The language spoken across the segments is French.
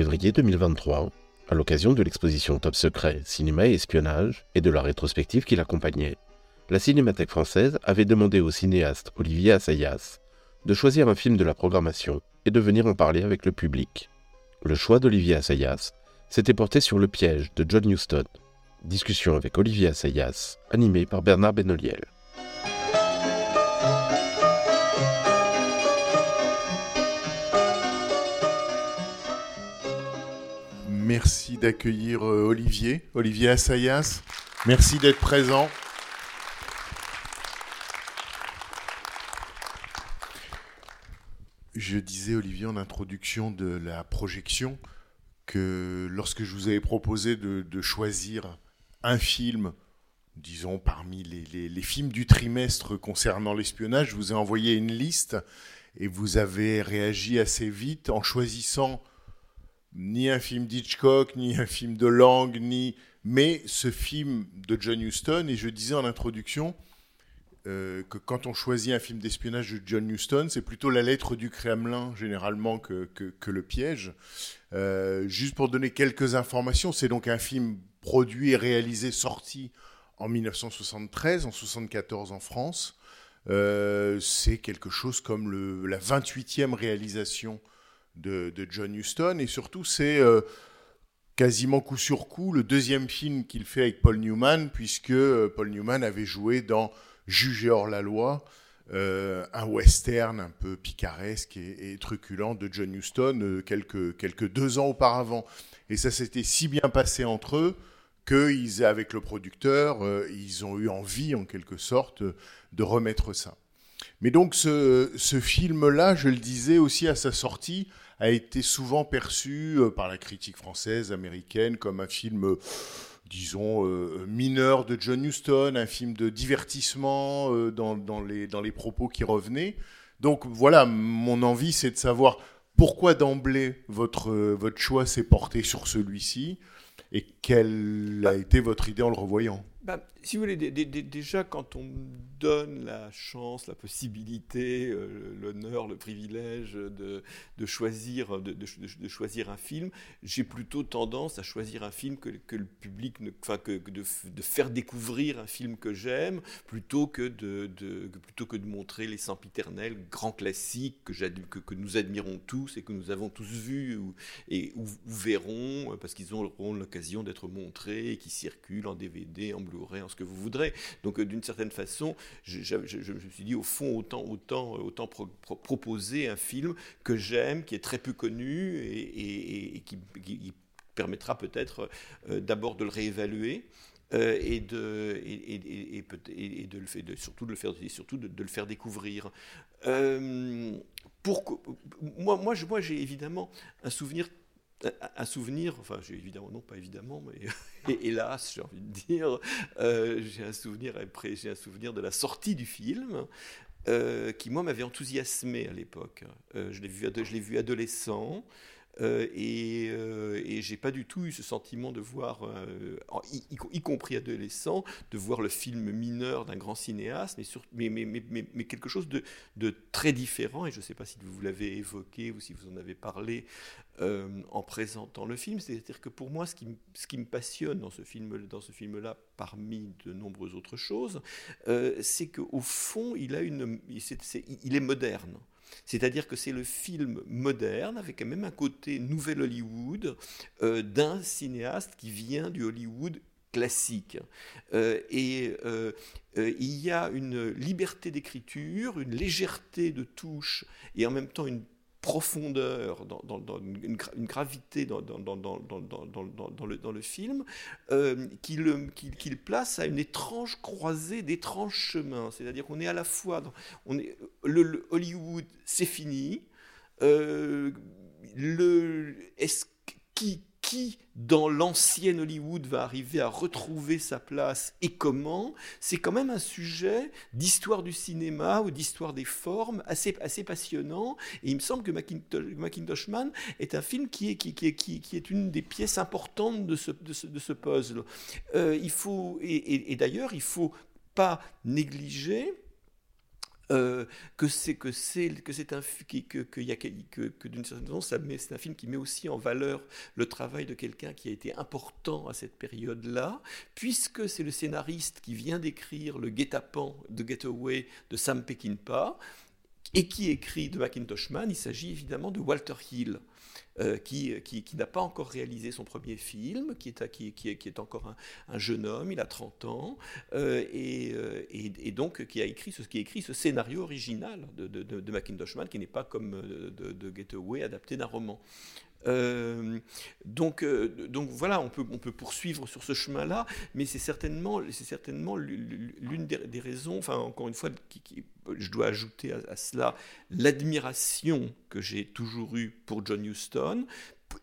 Février 2023, à l'occasion de l'exposition Top Secret, Cinéma et Espionnage et de la rétrospective qui l'accompagnait, la Cinémathèque française avait demandé au cinéaste Olivier Assayas de choisir un film de la programmation et de venir en parler avec le public. Le choix d'Olivier Assayas s'était porté sur Le piège de John Huston. Discussion avec Olivier Assayas, animée par Bernard Benoliel. Merci d'accueillir euh, Olivier, Olivier Assayas. Merci d'être présent. Je disais, Olivier, en introduction de la projection, que lorsque je vous avais proposé de, choisir un film, disons parmi les films du trimestre concernant l'espionnage, je vous ai envoyé une liste et vous avez réagi assez vite en choisissant ni un film d'Hitchcock, ni un film de Lang, ni mais ce film de John Huston. Et je disais en introduction euh, que quand on choisit un film d'espionnage de John Huston, c'est plutôt la lettre du Kremlin généralement que, le piège. Euh, juste pour donner quelques informations, c'est donc un film produit et réalisé, sorti en 1973, en 74 en France. Euh, c'est quelque chose comme la 28e réalisation de, John Huston. Et surtout, c'est euh, quasiment coup sur coup le deuxième film qu'il fait avec Paul Newman, puisque euh, Paul Newman avait joué dans Jugé hors la loi, euh, un western un peu picaresque et, truculent de John Huston quelques, quelques deux ans auparavant. Et ça s'était si bien passé entre eux qu'ils, avec le producteur, ils ont eu envie, en quelque sorte, de remettre ça. Mais donc ce, ce film-là, je le disais aussi à sa sortie, a été souvent perçu euh, par la critique française, américaine, comme un film, euh, disons, euh, mineur de John Huston, un film de divertissement euh, dans, dans les, dans les propos qui revenaient. Donc voilà, mon envie, c'est de savoir pourquoi d'emblée votre, votre choix s'est porté sur celui-ci et quelle a été votre idée en le revoyant. Bah, si vous voulez, dé- dé- dé- déjà quand on me donne la chance, la possibilité, euh, l'honneur, le privilège de, choisir, de, choisir un film, j'ai plutôt tendance à choisir un film que, le public, ne, enfin que, de, faire découvrir un film que j'aime, plutôt que de, plutôt que de montrer les sempiternels grands classiques que, que, nous admirons tous et que nous avons tous vus ou, et ou, ou verront euh, parce qu'ils auront l'occasion d'être montrés et qui circulent en DVD, en Blu-ray, en ce que vous voudrez. Donc euh, d'une certaine façon, je, me suis dit au fond autant autant euh, autant pro- pro- proposer un film que j'aime, qui est très peu connu et, qui, permettra peut-être euh, d'abord de le réévaluer. et de et, de le surtout de le faire surtout de, le faire découvrir. Euh, pourquoi- moi moi j'ai évidemment un souvenir un- souvenir, enfin j'ai évidemment, non pas évidemment, mais hé- hélas j'ai envie de dire, euh, j'ai un souvenir après, j'ai un souvenir de la sortie du film, euh, qui moi m'avait enthousiasmé à l'époque. Euh, je l'ai vu, ado- je l'ai vu adolescent. Euh, et, euh, et j'ai pas du tout eu ce sentiment de voir, euh, y, compris adolescent, de voir le film mineur d'un grand cinéaste, mais, sur- mais, mais, mais, quelque chose de, très différent. Et je ne sais pas si vous l'avez évoqué ou si vous en avez parlé euh, en présentant le film. C'est-à-dire que pour moi, ce qui, ce qui me passionne dans ce film, dans ce film-là, parmi de nombreuses autres choses, c'est qu'au fond, il a une, il est moderne. C'est-à-dire que c'est le film moderne, avec quand même un côté nouvel Hollywood, euh, d'un cinéaste qui vient du Hollywood classique. Euh, et euh, il y a une liberté d'écriture, une légèreté de touche, et en même temps une profondeur, dans, dans- dans une, gra- une gravité dans, le, dans le film, euh, qui le- qui- qui le place à une étrange croisée d'étranges chemins. C'est-à-dire qu'on est à la fois dans, on est, le, Hollywood, c'est fini. Euh, le, est-ce que- qui, qui dans l'ancien Hollywood va arriver à retrouver sa place et comment C'est quand même un sujet d'histoire du cinéma ou d'histoire des formes assez, assez passionnant. Et il me semble que Macintosh, Man est un film qui est, qui, qui qui, est une des pièces importantes de ce, de ce, puzzle. Euh, il faut, et, et- d'ailleurs, il faut pas négliger euh, que c'est que c'est que c'est un que que, que, d'une certaine façon ça c'est un film qui met aussi en valeur le travail de quelqu'un qui a été important à cette période-là puisque c'est le scénariste qui vient d'écrire le guet-apens de Getaway de Sam Peckinpah et qui écrit de Macintosh Man, il s'agit évidemment de Walter Hill, euh, qui, qui, qui n'a pas encore réalisé son premier film, qui est, qui, qui est, encore un, un jeune homme, il a 30 ans, euh, et, euh, et, et donc qui a écrit ce, qui écrit ce scénario original de, de, de, qui n'est pas comme de, de Getaway adapté d'un roman. Euh, donc, euh, donc voilà, on peut, poursuivre sur ce chemin-là, mais c'est certainement, l'une des, raisons, enfin encore une fois, je dois ajouter à, à cela l'admiration que j'ai toujours eue pour John Huston.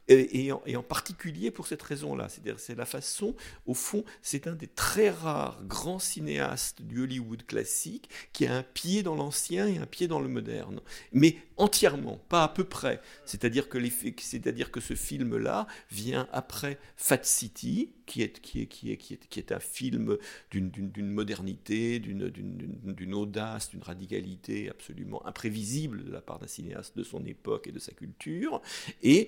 Et, en, particulier pour cette raison-là, c'est-à-dire c'est la façon, au fond, c'est un des très rares grands cinéastes du Hollywood classique qui a un pied dans l'ancien et un pied dans le moderne, mais entièrement, pas à peu près. C'est-à-dire que, c'est-à-dire que ce film-là vient après Fat City, qui est, qui est, qui est, qui est, qui est un film d'une, modernité, d'une, audace, d'une radicalité absolument imprévisible de la part d'un cinéaste de son époque et de sa culture. Et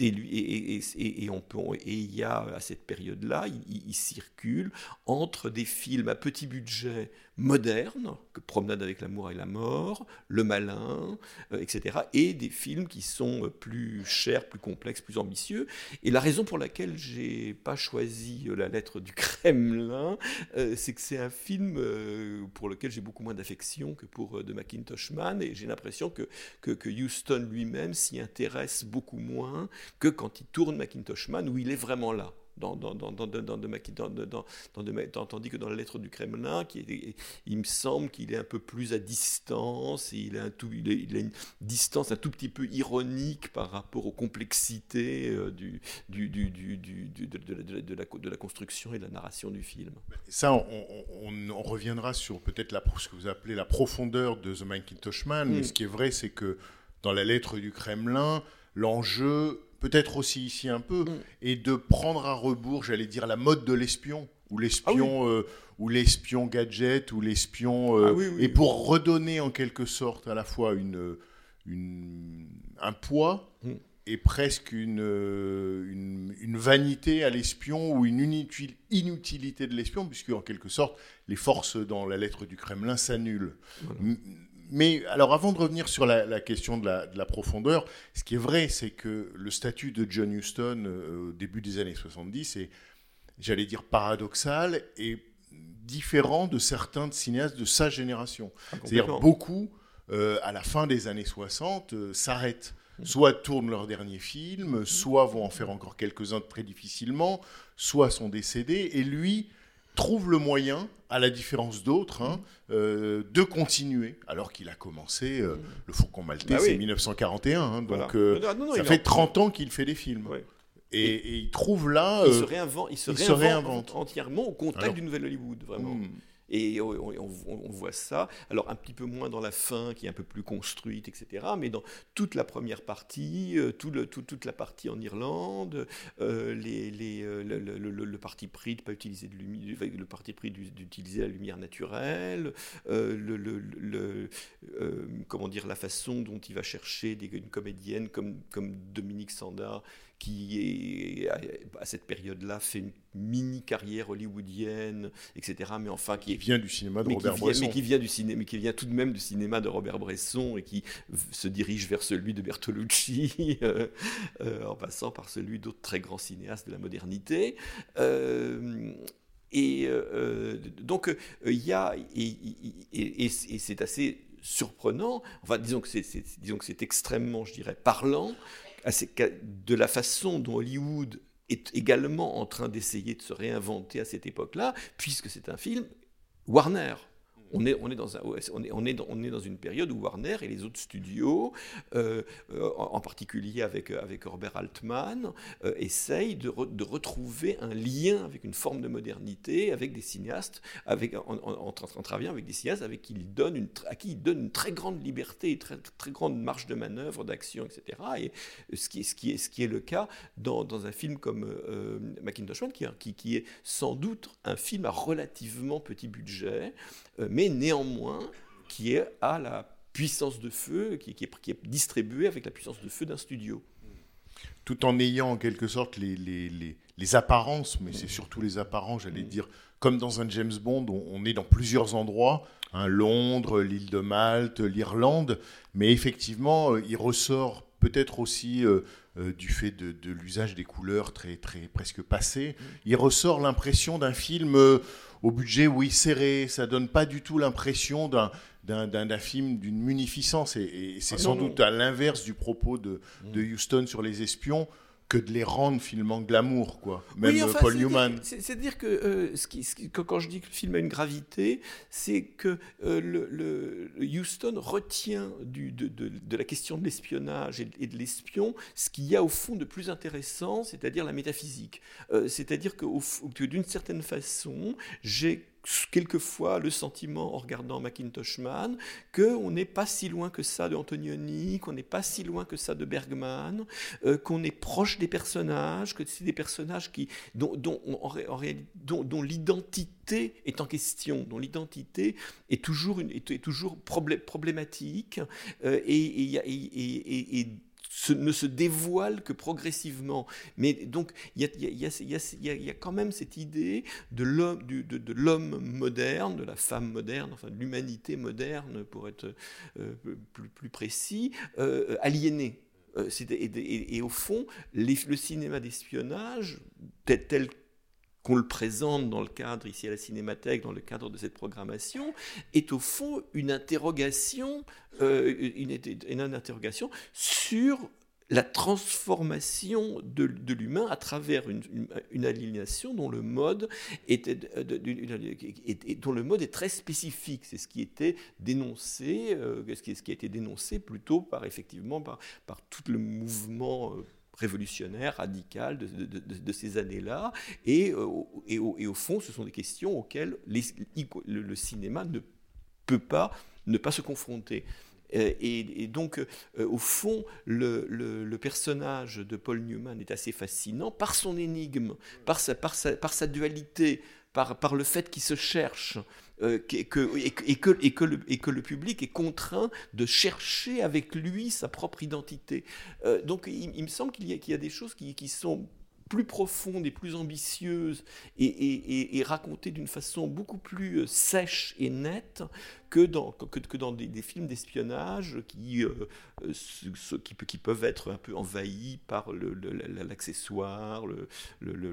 lui, et, on peut, et il y a à cette période-là, il circule entre des films à petit budget modernes, que Promenade avec l'amour et la mort, Le Malin, euh, etc., et des films qui sont euh, plus chers, plus complexes, plus ambitieux. Et la raison pour laquelle j'ai pas choisi euh, La lettre du Kremlin, c'est que c'est un film pour lequel j'ai beaucoup moins d'affection que pour de Macintosh Man, et j'ai l'impression que, que, que Houston lui-même s'y intéresse beaucoup moins que quand il tourne Macintosh Man, où il est vraiment là. Dans, dans, dans, dans, dans, tandis que dans la lettre du Kremlin, qui est- il me semble qu'il est un peu plus à distance, et il a, un tout, il, est- il a une distance un tout petit peu ironique par rapport aux complexités euh, du, du, du, du, du- du- de, de la- de la, de la- de la construction et de la narration du film. Ça, on, on- on reviendra sur peut-être ce que vous appelez la profondeur de The Macintosh Man. Mais Mm. ce qui est vrai, c'est que dans la lettre du Kremlin, l'enjeu, peut-être aussi ici un peu, Mm. est de prendre à rebours, j'allais dire, la mode de l'espion. Ou l'espion, euh, ou l'espion gadget, ou l'espion, euh, Ah oui, oui, et pour redonner en quelque sorte à la fois une, une- un poids Mm. et presque une, euh, une, une vanité à l'espion ou une inutil- inutilité de l'espion, puisque en quelque sorte, les forces dans la lettre du Kremlin s'annulent. Voilà. Mais alors, avant de revenir sur la, la question de la, de la profondeur, ce qui est vrai, c'est que le statut de John Huston euh, au début des années 70 est, j'allais dire, paradoxal et différent de certains cinéastes de sa génération. C'est-à-dire Complètement. beaucoup, euh, à la fin des années 60, euh, s'arrêtent. Soit tournent leur dernier film, soit vont en faire encore quelques-uns très difficilement, soit sont décédés. Et lui trouve le moyen, à la différence d'autres, hein, euh, de continuer. Alors qu'il a commencé euh, Le Faucon Maltais, Bah oui. c'est 1941. hein, donc Voilà. euh, Non, non, ça fait en- 30 ans qu'il fait des films. Ouais. Et, et il trouve là... Il euh, se réinvente, il se il se réinvente réinvente. entièrement au contact Alors- du nouvel Hollywood, vraiment. hmm, Et on, voit ça, alors un petit peu moins dans la fin, qui est un peu plus construite, etc., mais dans toute la première partie, euh, toute la partie en Irlande, euh, euh, le, parti pris de pas utiliser de lumière, le parti pris du- d'utiliser la lumière naturelle, le, le- le- comment dire, la façon dont il va chercher une comédienne comme, comme Dominique Sanda, qui est, à, cette période-là fait une mini carrière hollywoodienne, etc. Mais enfin qui vient du cinéma de Robert vient, Bresson. mais qui vient du cinéma, mais qui vient tout de même du cinéma de Robert Bresson et qui se dirige vers celui de Bertolucci, euh, euh, en passant par celui d'autres très grands cinéastes de la modernité. Euh, et euh, donc il y a et, et- et- et c'est assez surprenant, enfin disons que c'est, extrêmement, je dirais, parlant, de la façon dont Hollywood est également en train d'essayer de se réinventer à cette époque-là, puisque c'est un film Warner. On est, dans une période où Warner et les autres studios, euh, euh, en, particulier avec, euh, avec Herbert Altman, essayent de, re- de retrouver un lien avec une forme de modernité, avec des cinéastes, en, en- en tra- en travaillant avec des cinéastes avec qui ils donnent une, à qui ils donnent une très grande liberté, une très, grande marge de manœuvre, d'action, etc. Et ce qui, est- le cas dans, un film comme Macintosh Man, qui, est- sans doute un film à relativement petit budget, mais néanmoins qui est à la puissance de feu, qui, qui est, qui est avec la puissance de feu d'un studio. tout en ayant en quelque sorte les, les, les, les apparences, mais c'est surtout les apparences, j'allais dire, comme dans un James Bond, on, est dans plusieurs endroits, hein, Londres, l'île de Malte, l'Irlande, mais effectivement, euh, il ressort peut-être aussi euh, euh, du fait de, de l'usage des couleurs très, très presque passées, il ressort l'impression d'un film euh, au budget, oui, serré, ça donne pas du tout l'impression d'un d'un- film d'une munificence, et, et c'est Ah, sans non, non. doute à l'inverse du propos de, de Houston sur les espions que de les rendre finalement glamour, quoi. Même Oui, euh, enfin, Paul Newman. c'est- C'est-à-dire que, euh, ce qui, ce qui- que quand je dis que le film a une gravité, c'est que euh, le, le- le Houston retient du- de, de- de la question de l'espionnage et, de- et de l'espion ce qu'il y a au fond de plus intéressant, c'est-à-dire la métaphysique. Euh, c'est-à-dire que d'une certaine façon, j'ai quelquefois le sentiment en regardant Macintosh Man qu'on n'est pas si loin que ça de Antonioni, qu'on n'est pas si loin que ça de Bergman, euh, qu'on est proche des personnages, que c'est des personnages qui, dont, dont, dont, l'identité est en question, dont l'identité est toujours, une, est, est toujours problé- problématique euh, et- et- et- et ne se dévoile que progressivement. Mais donc, il y a, quand même cette idée de l'homme moderne, de la femme moderne, enfin de l'humanité moderne, pour être euh, plus, précis, euh, aliénée. Euh, et, au fond, le cinéma d'espionnage, tel, tel qu'on le présente dans le cadre, ici à la Cinémathèque, dans le cadre de cette programmation, est au fond une interrogation, euh, une, interrogation sur la transformation de, l'humain à travers une, une- aliénation dont le mode est- dont le mode est très spécifique. C'est ce qui était dénoncé, euh, ce, qui, ce qui a été dénoncé plutôt par effectivement par, par tout le mouvement révolutionnaire, radical de, ces années-là. Et, euh, et, au, et au fond, ce sont des questions auxquelles les- le, cinéma ne peut pas ne pas se confronter. Euh, Et, et donc, euh, au fond, le, le- le personnage de Paul Newman est assez fascinant par son énigme, par sa, par sa, par sa dualité, par, par le fait qu'il se cherche, euh, et, que, le, public est contraint de chercher avec lui sa propre identité. Euh, donc, il, me semble qu'il y, a- des choses qui sont plus profondes et plus ambitieuses et, et, et- et racontées d'une façon beaucoup plus euh, sèche et nette que dans, que, que dans des, des films d'espionnage qui, euh, euh, ce- qui, pe- qui peuvent être un peu envahis par l'accessoire, le, le- le-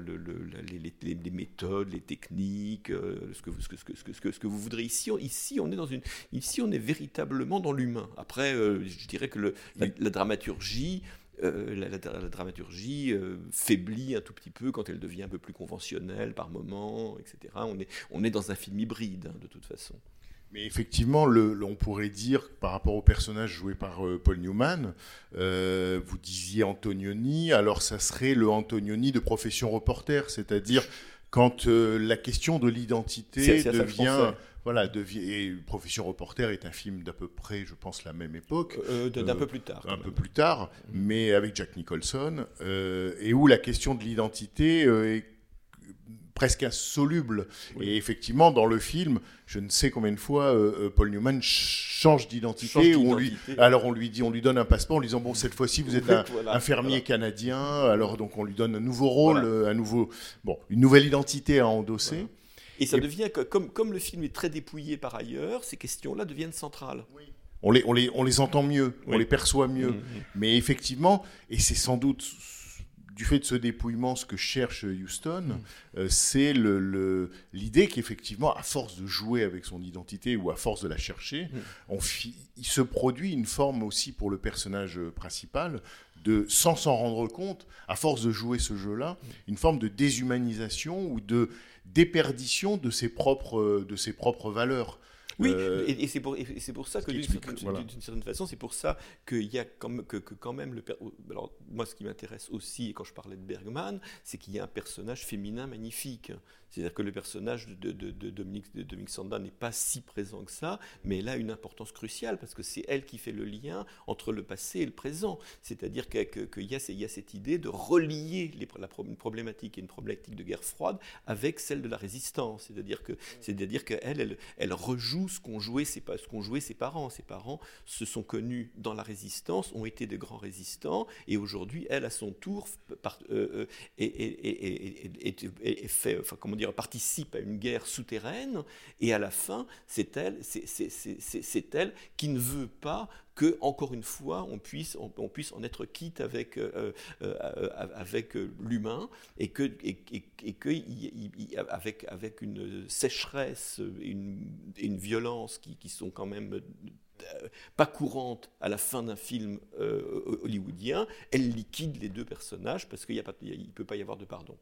les, les- les méthodes, les techniques, euh, ce, que vous, ce, que, ce, que, ce, que, vous voudrez. Ici on, ici, on est dans une, ici, on est véritablement dans l'humain. Après, euh, je dirais que le, la, la dramaturgie euh, la, la- la dramaturgie euh, faiblit un tout petit peu quand elle devient un peu plus conventionnelle par moment, etc. On est, on est dans un film hybride, hein, de toute façon. Mais effectivement, le, le- on pourrait dire, par rapport au personnage joué par euh, Paul Newman, euh, vous disiez Antonioni, alors ça serait le Antonioni de profession reporter, c'est-à-dire quand euh, la question de l'identité devient... Voilà, et Profession reporter est un film d'à peu près, je pense, la même époque. Euh, d'un Euh, peu plus tard. un même. peu plus tard, mais avec Jack Nicholson, euh, et où la question de l'identité euh, est presque insoluble. Oui. Et effectivement, dans le film, je ne sais combien de fois euh, Paul Newman ch- change d'identité. On lui, alors on lui dit, on lui donne un passeport en lui disant bon cette fois-ci vous êtes un, Voilà, un fermier voilà. canadien. Alors donc on lui donne un nouveau rôle, Voilà. un nouveau, bon, une nouvelle identité à endosser. Et ça Et- devient, que, comme, comme le film est très dépouillé par ailleurs, ces questions-là deviennent centrales. On les, on les, on les entend mieux, on Oui. les perçoit mieux. Mhm. Mais effectivement, et c'est sans doute du fait de ce dépouillement, ce que cherche Houston, euh, c'est le- le- l'idée qu'effectivement, à force de jouer avec son identité ou à force de la chercher, on fi- il se produit une forme aussi pour le personnage principal de, sans s'en rendre compte, à force de jouer ce jeu-là, une forme de déshumanisation ou de déperdition de ses propres, de ses propres valeurs. Oui, Euh, et, et c'est pour, pour ça que d'une voilà. certaine façon, c'est pour ça qu'il y a quand même, que, que quand même le alors moi ce qui m'intéresse aussi quand je parlais de Bergman, c'est qu'il y a un personnage féminin magnifique. C'est-à-dire que le personnage de, Dominique, de Sanda n'est pas si présent que ça, mais elle a une importance cruciale parce que c'est elle qui fait le lien entre le passé et le présent. C'est-à-dire qu'il y, a- cette idée de relier les, problématique et une problématique de guerre froide avec celle de la résistance. C'est-à-dire que, qu'elle, elle, elle rejoue ce qu'ont joué, ses parents. Ses parents se sont connus dans la résistance, ont été de grands résistants, et aujourd'hui, elle, à son tour, par- euh, euh, fait, comment dire, participe à une guerre souterraine, et à la fin, c'est elle, c'est, elle qui ne veut pas que, encore une fois, on puisse, on, puisse en être quitte avec, euh, euh, euh, avec l'humain, et que, et, et- et que avec, avec une sécheresse et une, une violence qui, qui sont quand même pas courantes à la fin d'un film hollywoodien, elle liquide les deux personnages parce qu'il ne peut pas y avoir de pardon.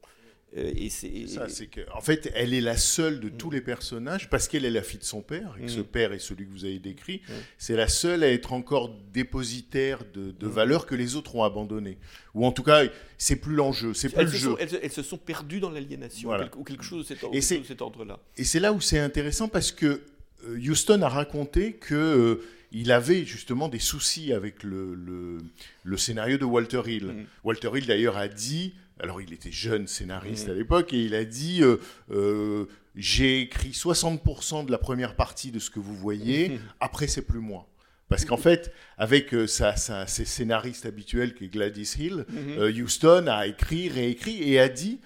Euh, et c'est, Ça, c'est que, en fait, elle est la seule Mm. de tous les personnages parce qu'elle est la fille de son père et que ce Mhm. père est celui que vous avez décrit. Mhm. C'est la seule à être encore dépositaire de, de Mhm. valeurs que les autres ont abandonnées. Ou en tout cas, c'est plus l'enjeu, c'est plus elles, le jeu. sont, elles, elles se sont perdues dans l'aliénation Voilà. ou quelque de cet, chose de cet ordre-là. Et c'est là où c'est intéressant parce que euh, Houston a raconté que euh, il avait justement des soucis avec le, le, le scénario de Walter Hill. Mhm. Walter Hill d'ailleurs a dit, alors il était jeune scénariste Mhm. à l'époque, et il a dit euh, euh, j'ai écrit 60% de la première partie de ce que vous voyez, après c'est plus moi. Parce qu'en fait, avec euh, sa, sa- ses scénaristes habituels qui est Gladys Hill, Mhm. euh, Houston a écrit, réécrit et a dit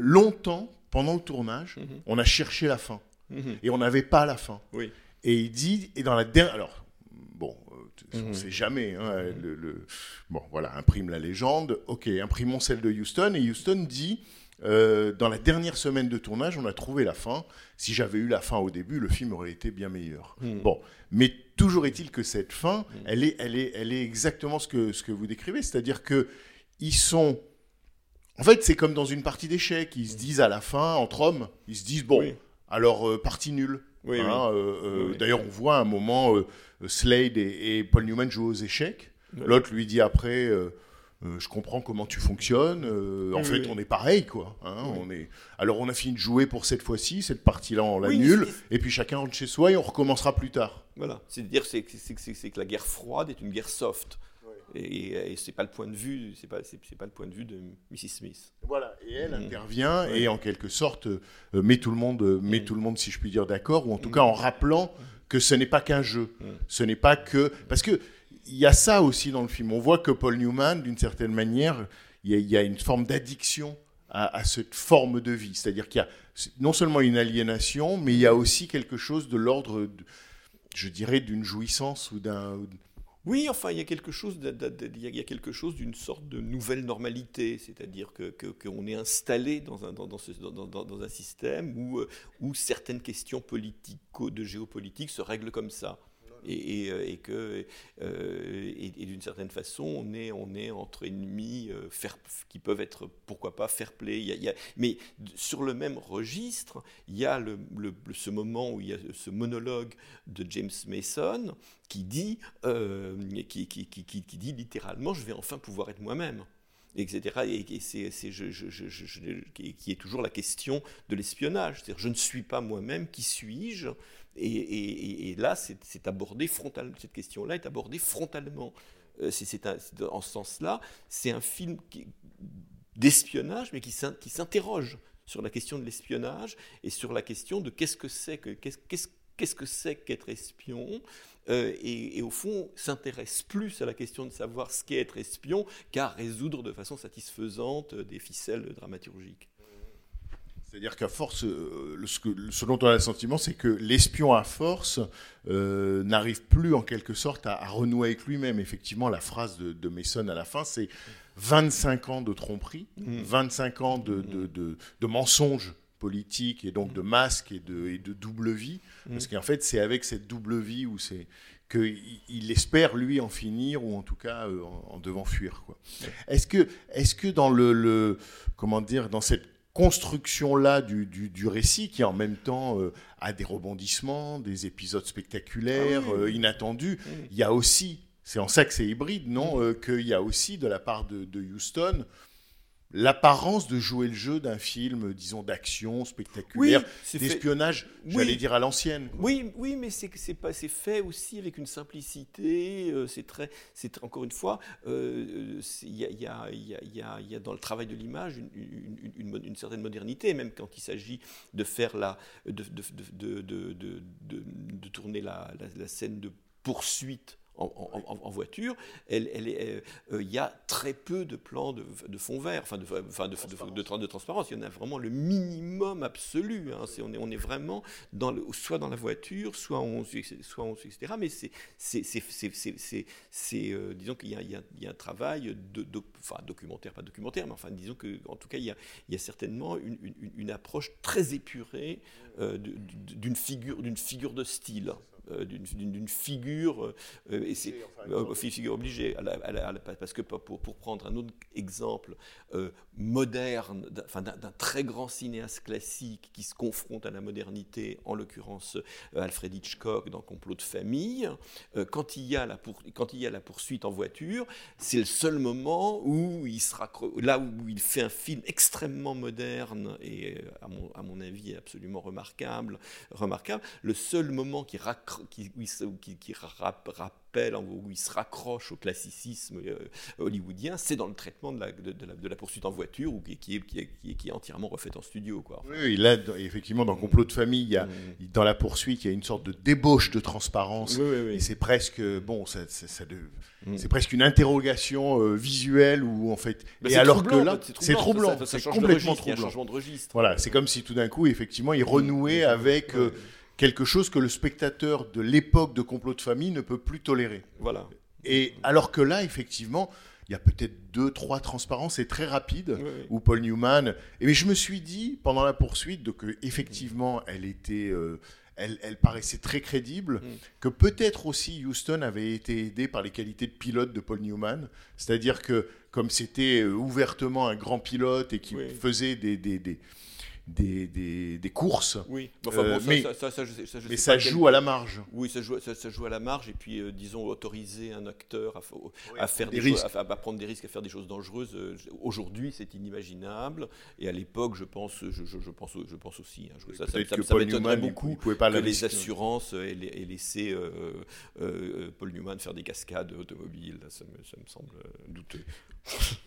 longtemps, pendant le tournage, Mhm. on a cherché la fin Mhm. et on n'avait pas la fin. Oui. Et il dit, et dans la dernière. Alors, bon, euh, on ne Mhm. sait jamais. hein, le, le- Bon, voilà, imprime la légende. Ok, imprimons celle de Houston. Et Houston dit euh, dans la dernière semaine de tournage, on a trouvé la fin. Si j'avais eu la fin au début, le film aurait été bien meilleur. Mhm. Bon, mais toujours est-il que cette fin, elle, est, elle, est, elle est exactement ce que, ce que vous décrivez. C'est-à-dire que ils sont. En fait, c'est comme dans une partie d'échecs. Ils se disent à la fin, entre hommes, ils se disent bon, Oui. alors euh, partie nulle. Oui, Hein, oui. euh, euh, Oui. D'ailleurs, on voit à un moment euh, Slade et, et Paul Newman jouer aux échecs. L'autre lui dit après. euh, je comprends comment tu fonctionnes. euh, en fait, oui. on est pareil, quoi. hein, Oui. on est... Alors, on a fini de jouer pour cette fois-ci. Cette partie-là, on la Oui, nulle. c'est- Et puis, chacun rentre chez soi et on recommencera plus tard. Voilà, c'est-à-dire c'est, c'est, c'est- c'est que la guerre froide est une guerre soft. Et, et c'est pas le point de vue, c'est pas, c'est, pas le point de vue de Mrs. Smith. Voilà, et elle Mhm. intervient et en quelque sorte euh, met tout le monde, euh, met Mhm. tout le monde, si je puis dire, d'accord, ou en tout Mhm. cas en rappelant que ce n'est pas qu'un jeu, ce n'est pas que parce que il y a ça aussi dans le film. On voit que Paul Newman, d'une certaine manière, il y, a- il y a une forme d'addiction à, à cette forme de vie, c'est-à-dire qu'il y a non seulement une aliénation, mais il y a aussi quelque chose de l'ordre, je dirais, d'une jouissance ou d'un Oui, enfin, il y a quelque chose, il y a- quelque chose d'une sorte de nouvelle normalité, c'est-à-dire que qu'on est installé dans un dans un système où euh, où certaines questions politico de géopolitique se règlent comme ça. Euh, et que euh, et, d'une certaine façon on est on est entre ennemis euh, qui peuvent être pourquoi pas fair play mais sur le même registre il y a ce moment où il y a ce monologue de James Mason qui dit, qui, dit littéralement, je vais enfin pouvoir être moi-même, etc. Et, c'est, qui est toujours la question de l'espionnage. C'est-à-dire, je ne suis pas moi-même, qui suis-je? Et, là, c'est, abordé frontalement. Cette question-là est abordée frontalement. Euh, c'est, en ce sens-là, c'est un film d'espionnage, mais qui, s'in- qui s'interroge sur la question de l'espionnage et sur la question de qu'est-ce que c'est qu'être espion euh, et, et au fond s'intéresse plus à la question de savoir ce qu'est être espion qu'à résoudre de façon satisfaisante des ficelles dramaturgiques. C'est-à-dire qu'à force, euh, ce, dont on a le sentiment, c'est que l'espion à force euh, n'arrive plus en quelque sorte à, à renouer avec lui-même. Effectivement, la phrase de, de Mason à la fin, c'est 25 ans de tromperie, Mm. 25 ans de, de, de- de mensonges politiques et donc de masques et de, et double vie. Parce qu'en fait, c'est avec cette double vie où c'est qu'il il espère, lui, en finir, ou en tout cas euh, en, en devant fuir. Est-ce que, est que dans le, le- comment dire, dans cette construction-là du, du, du récit, qui en même temps euh, a des rebondissements, des épisodes spectaculaires, Ah oui, euh, inattendus, il y a aussi, c'est en ça que c'est hybride, non Euh, Qu'il y a aussi de la part de, de Houston l'apparence de jouer le jeu d'un film, disons, d'action spectaculaire, fait- d'espionnage, Oui. j'allais dire à l'ancienne. Oui, oui, mais c'est c'est pas c'est fait aussi avec une simplicité. euh, c'est très, c'est encore une fois, euh, il y, a, il y, a, il y, a, il y a- il y a dans le travail de l'image une, une- certaine modernité, même quand il s'agit de faire la, de, de, de, de, de, de- de- de tourner la, la, la scène de poursuite. En, en- en- en voiture, elle, elle est, euh, il y a très peu de plans de, de fond vert, enfin de, enfin de, transparence. Il y en a vraiment le minimum absolu. hein. On, est, on est vraiment dans le, soit dans la voiture, soit en soit en etc. Mais c'est, euh, disons qu'il y a, y y un travail de, enfin documentaire, pas documentaire, mais enfin disons que, en tout cas, il y a, il y a certainement une, une- une approche très épurée euh, d'une figure, d'une figure de style. Euh, d'une, figure et c'est figure obligée à la- à la- à la- parce que pour, pour prendre un autre exemple euh, moderne, d'un- très grand cinéaste classique qui se confronte à la modernité, en l'occurrence euh, Alfred Hitchcock dans Complot de famille, quand, il y a la pour- quand il y a la poursuite en voiture, c'est le seul moment où il sera là où il fait un film extrêmement moderne et à mon, à mon avis absolument remarquable, remarquable. Le seul moment qui, raccro- qui, rappelle, en- où il se raccroche au classicisme euh, hollywoodien, c'est dans le traitement de la, de, de la, de la poursuite en voiture, ou qui, qui est, qui, entièrement refait en studio. Quoi. Enfin, Oui, là, effectivement, dans Complot de famille, il y a, Mm. dans la poursuite, il y a une sorte de débauche de transparence. Oui, oui, oui. Et c'est presque, bon, ça, ça- ça de- Mm. c'est presque une interrogation euh, visuelle où, en fait, et alors troublant, que là, c'est troublant, c'est complètement registre, il y a un troublant. changement de registre. Voilà, c'est comme si tout d'un coup, effectivement, il renouait avec euh, quelque chose que le spectateur de l'époque de Complot de famille ne peut plus tolérer. Voilà. Et alors que là, effectivement, il y a peut-être deux, trois transparences, c'est très rapide, Oui, oui. où Paul Newman. Et mais je me suis dit, pendant la poursuite, de que effectivement, elle était. euh, elle, elle paraissait très crédible, Mm. que peut-être aussi Houston avait été aidé par les qualités de pilote de Paul Newman. C'est-à-dire que, comme c'était euh, ouvertement un grand pilote et qui Oui. faisait des, des, des, des, des- des courses, Oui, enfin, bon, ça, mais- ça, ça, ça, je sais- ça, je mais sais ça pas quel- joue à la marge. Oui, ça joue, ça, joue à la marge, et puis, euh, disons, autoriser un acteur à, à faire des des, choses, à, à prendre des risques, à faire des choses dangereuses, euh, aujourd'hui, c'est inimaginable. Et à l'époque, je pense, je, pense, je pense aussi. hein, je- ça, que ça Paul m'étonnerait beaucoup pas que les assurances aient, aient laissé euh, euh, Paul Newman faire des cascades automobiles. Ça, me, ça me semble douteux.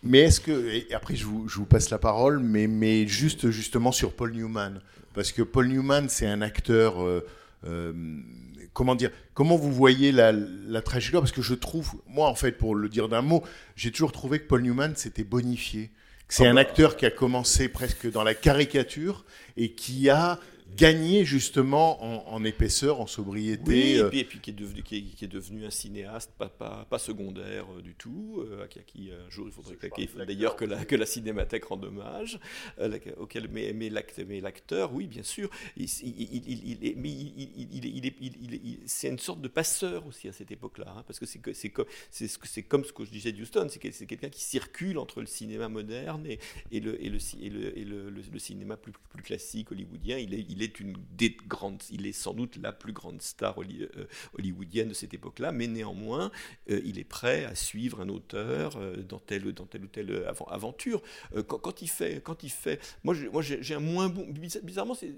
Mais est-ce que, et après je vous, je vous passe la parole, mais, mais juste justement sur Paul Newman, parce que Paul Newman c'est un acteur, euh, euh, comment dire, comment vous voyez la, la trajectoire? Parce que je trouve, moi en fait, pour le dire d'un mot, j'ai toujours trouvé que Paul Newman s'était bonifié. C'est Ah un bah. acteur qui a commencé presque dans la caricature et qui a gagné justement en, en épaisseur, en sobriété. Oui, et euh, puis, et puis qui, est devenu, qui, est, qui est devenu un cinéaste pas, pas, pas secondaire euh, du tout, euh, à qui, un jour il faudrait d'ailleurs que la, que la cinémathèque rende hommage, euh, la- auquel, mais, mais l'act- mais l'acteur, oui, bien sûr, mais c'est une sorte de passeur aussi à cette époque-là, hein, parce que c'est comme ce que je disais de Houston, c'est que- c'est quelqu'un qui circule entre le cinéma moderne et, et, le, et, le, ci- et, le, et le- le- le cinéma plus, plus classique hollywoodien. Il est, il est une des grandes, il est sans doute la plus grande star euh, hollywoodienne de cette époque-là, mais néanmoins, euh, il est prêt à suivre un auteur euh, dans, telle, ou telle aventure. Quand, il fait, quand il fait, moi, j'ai- moi, j'ai un moins bon. bizar- Bizarrement, c'est,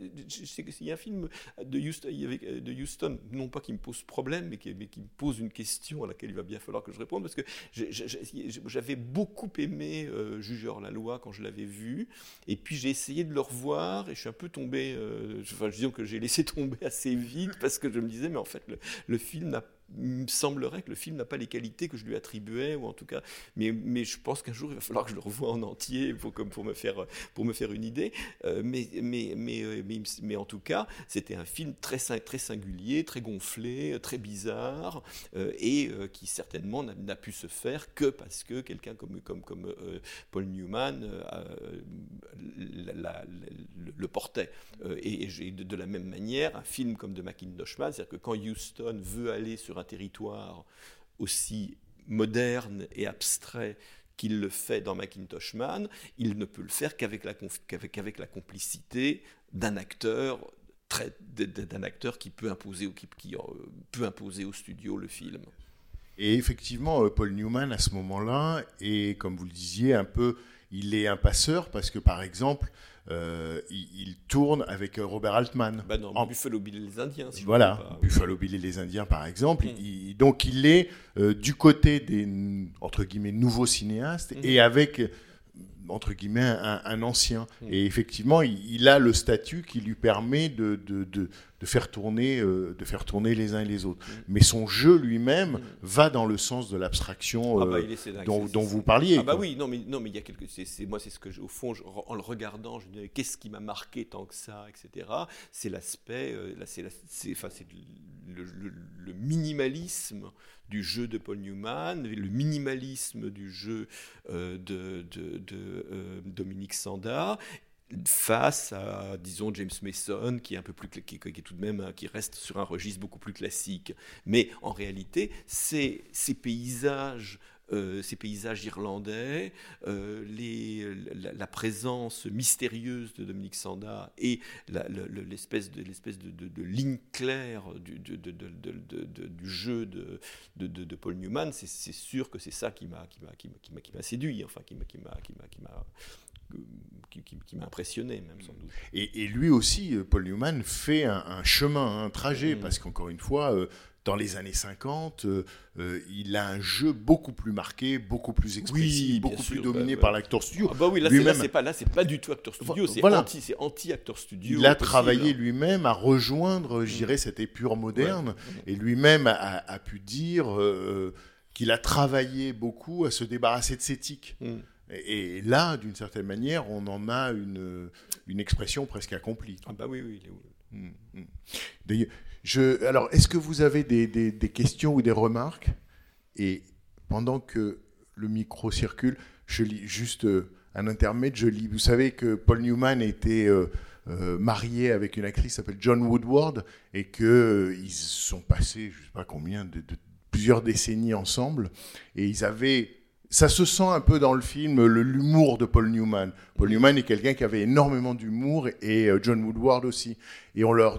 il y a un film de Houston, il de Houston, non pas qui me pose problème, mais qui, me pose une question à laquelle il va bien falloir que je réponde, parce que j'avais beaucoup aimé euh, Jugeur la loi quand je l'avais vu, et puis j'ai essayé de le revoir, et je suis un peu tombé, euh, je- enfin, que j'ai laissé tomber assez vite, parce que je me disais, mais en fait, le, film n'a il me semblerait que le film n'a pas les qualités que je lui attribuais, ou en tout cas, mais, mais je pense qu'un jour il va falloir que je le revoie en entier pour, comme pour, me, faire, pour me faire une idée. Euh, mais, mais, mais, euh, mais, mais, en tout cas, c'était un film très, très singulier, très gonflé, très bizarre, euh, et qui certainement n'a pu se faire que parce que quelqu'un comme, comme, comme Paul Newman le, portait. et, de, la même manière, un film comme de Macintosh Man, c'est-à-dire que quand Houston veut aller sur un territoire aussi moderne et abstrait qu'il le fait dans Macintosh Man, il ne peut le faire qu'avec la, qu'avec, la complicité d'un acteur d'un acteur qui peut imposer qui euh, peut imposer au studio le film. Et effectivement, euh, Paul Newman à ce moment-là est, comme vous le disiez, un peu, il est un passeur parce que par exemple, euh, il, tourne avec euh, Robert Altman. Bah non, en... Buffalo Bill et les Indiens. Si voilà, Buffalo Bill et les Indiens, par exemple. Hmm. donc il est euh, du côté des entre guillemets nouveaux cinéastes hmm. et avec entre guillemets, un, ancien. Hmm. Et effectivement, il, a le statut qui lui permet de, de, de, de faire, tourner, euh, de faire tourner les uns et les autres. Hmm. Mais son jeu lui-même hmm. va dans le sens de l'abstraction ah bah, euh, dont, dont vous parliez. Ah bah oui, non mais, non, mais il y a quelque... C'est, moi, c'est ce que, au fond, en le regardant, je me disais, qu'est-ce qui m'a marqué tant que ça, etc. C'est l'aspect, euh, c'est, enfin, c'est le, le minimalisme du jeu de Paul Newman, le minimalisme du jeu euh, de, euh, Dominique Sanda, face à, disons, James Mason, qui est un peu plus, qui, est tout de même, qui reste sur un registre beaucoup plus classique. Mais en réalité, ces, ces paysages euh, ces paysages irlandais, euh, la, présence mystérieuse de Dominique Sanda et l'espèce de, de, de, ligne claire du, du jeu de, Paul Newman, c'est sûr que c'est ça qui m'a séduit, enfin qui m'a qui, m'a impressionné même sans doute. Et, lui aussi, euh, Paul Newman, fait un, chemin, un trajet, mm. parce qu'encore une fois, dans les années 50, euh, euh, il a un jeu beaucoup plus marqué, beaucoup plus expressif, beaucoup plus dominé bah, par l'acteur studio. Ah bah oui, là, c'est pas, là, pas du tout acteur studio, c'est anti, c'est anti-acteur studio. Il a travaillé lui-même à rejoindre, je mm. dirais, cette épure moderne, et lui-même a, pu dire euh, qu'il a travaillé beaucoup à se débarrasser de ses tics. Mm. Et, là, d'une certaine manière, on en a une, une expression presque accomplie. Ah bah oui, oui. Mm, D'ailleurs, je, alors, est-ce que vous avez des, des, questions ou des remarques? Et pendant que le micro circule, je lis juste euh, un intermède. Je lis. Vous savez que Paul Newman était euh, euh, marié avec une actrice qui s'appelle John Woodward et que ils sont passés, je sais pas combien, de, de plusieurs décennies ensemble et ils avaient ça se sent un peu dans le film l'humour de Paul Newman. Paul Newman est quelqu'un qui avait énormément d'humour et euh, John Woodward aussi. Et on leur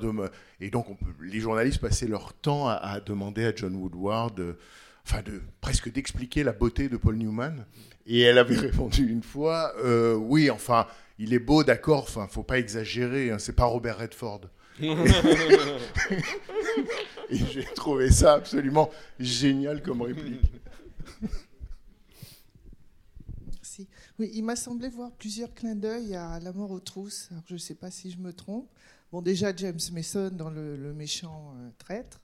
et donc les journalistes passaient leur temps à, demander à John Woodward, euh, enfin de presque d'expliquer la beauté de Paul Newman. Et elle avait répondu une fois, euh, oui, enfin, il est beau, d'accord, enfin, faut pas exagérer, hein, c'est pas Robert Redford. et j'ai trouvé ça absolument génial comme réplique. Il m'a semblé voir plusieurs clins d'œil à La mort aux trousses. je ne sais pas si je me trompe. Bon, déjà James Mason dans Le, méchant euh, traître.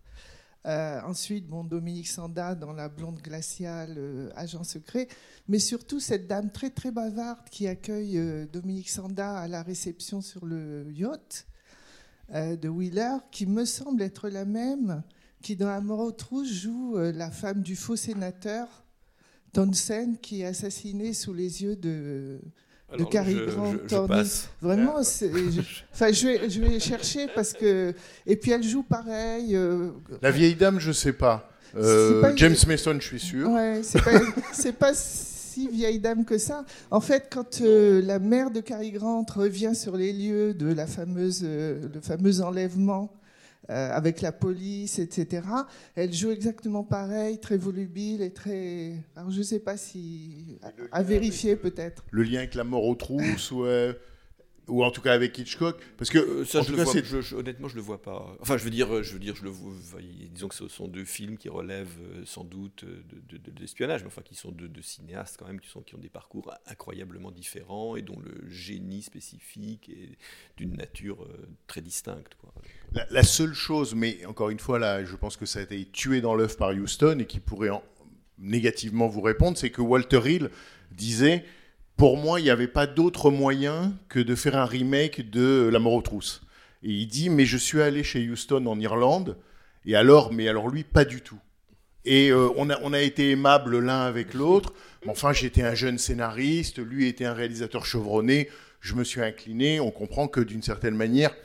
Euh, ensuite, bon, Dominique Sanda dans La blonde glaciale, euh, agent secret. Mais surtout, cette dame très, très bavarde qui accueille Dominique Sanda à la réception sur le yacht de Wheeler, qui me semble être la même qui, dans La mort aux trousses, joue la femme du faux sénateur Townsend qui est assassiné sous les yeux de, de Cary Grant. Vraiment, je, enfin, je vais, je vais chercher parce que. Et puis elle joue pareil. Euh, la vieille dame, je sais pas. Euh, James Mason, je suis sûr. Ouais, c'est pas, pas si vieille dame que ça. En fait, quand euh, la mère de Cary Grant revient sur les lieux de la fameuse, le fameux enlèvement euh, avec la police, etc. Elle joue exactement pareil, très volubile et très. Alors je ne sais pas si. à, vérifier peut-être. Le lien avec la mort aux trousses, ou. Ou en tout cas avec Hitchcock, parce que Euh, ça, je le cas, vois, c'est je- je- honnêtement, je le vois pas. Enfin, je veux dire, je veux dire, je le vois. disons que ce sont deux films qui relèvent euh, sans doute euh, de, de- de- de l'espionnage, mais enfin, qui sont deux, deux cinéastes quand même, qui sont qui ont des parcours incroyablement différents et dont le génie spécifique est d'une nature euh, très distincte. quoi. La, la seule chose, mais encore une fois, là, je pense que ça a été tué dans l'œuf par Houston et qui pourrait en- négativement vous répondre, c'est que Walter Hill disait Pour moi, il n'y avait pas d'autre moyen que de faire un remake de La mort aux trousses. Et il dit Mais je suis allé chez Houston en Irlande, et alors, mais alors lui, pas du tout. Et euh, on, a, été aimables l'un avec l'autre. Enfin, j'étais un jeune scénariste, lui était un réalisateur chevronné. Je me suis incliné. On comprend que d'une certaine manière,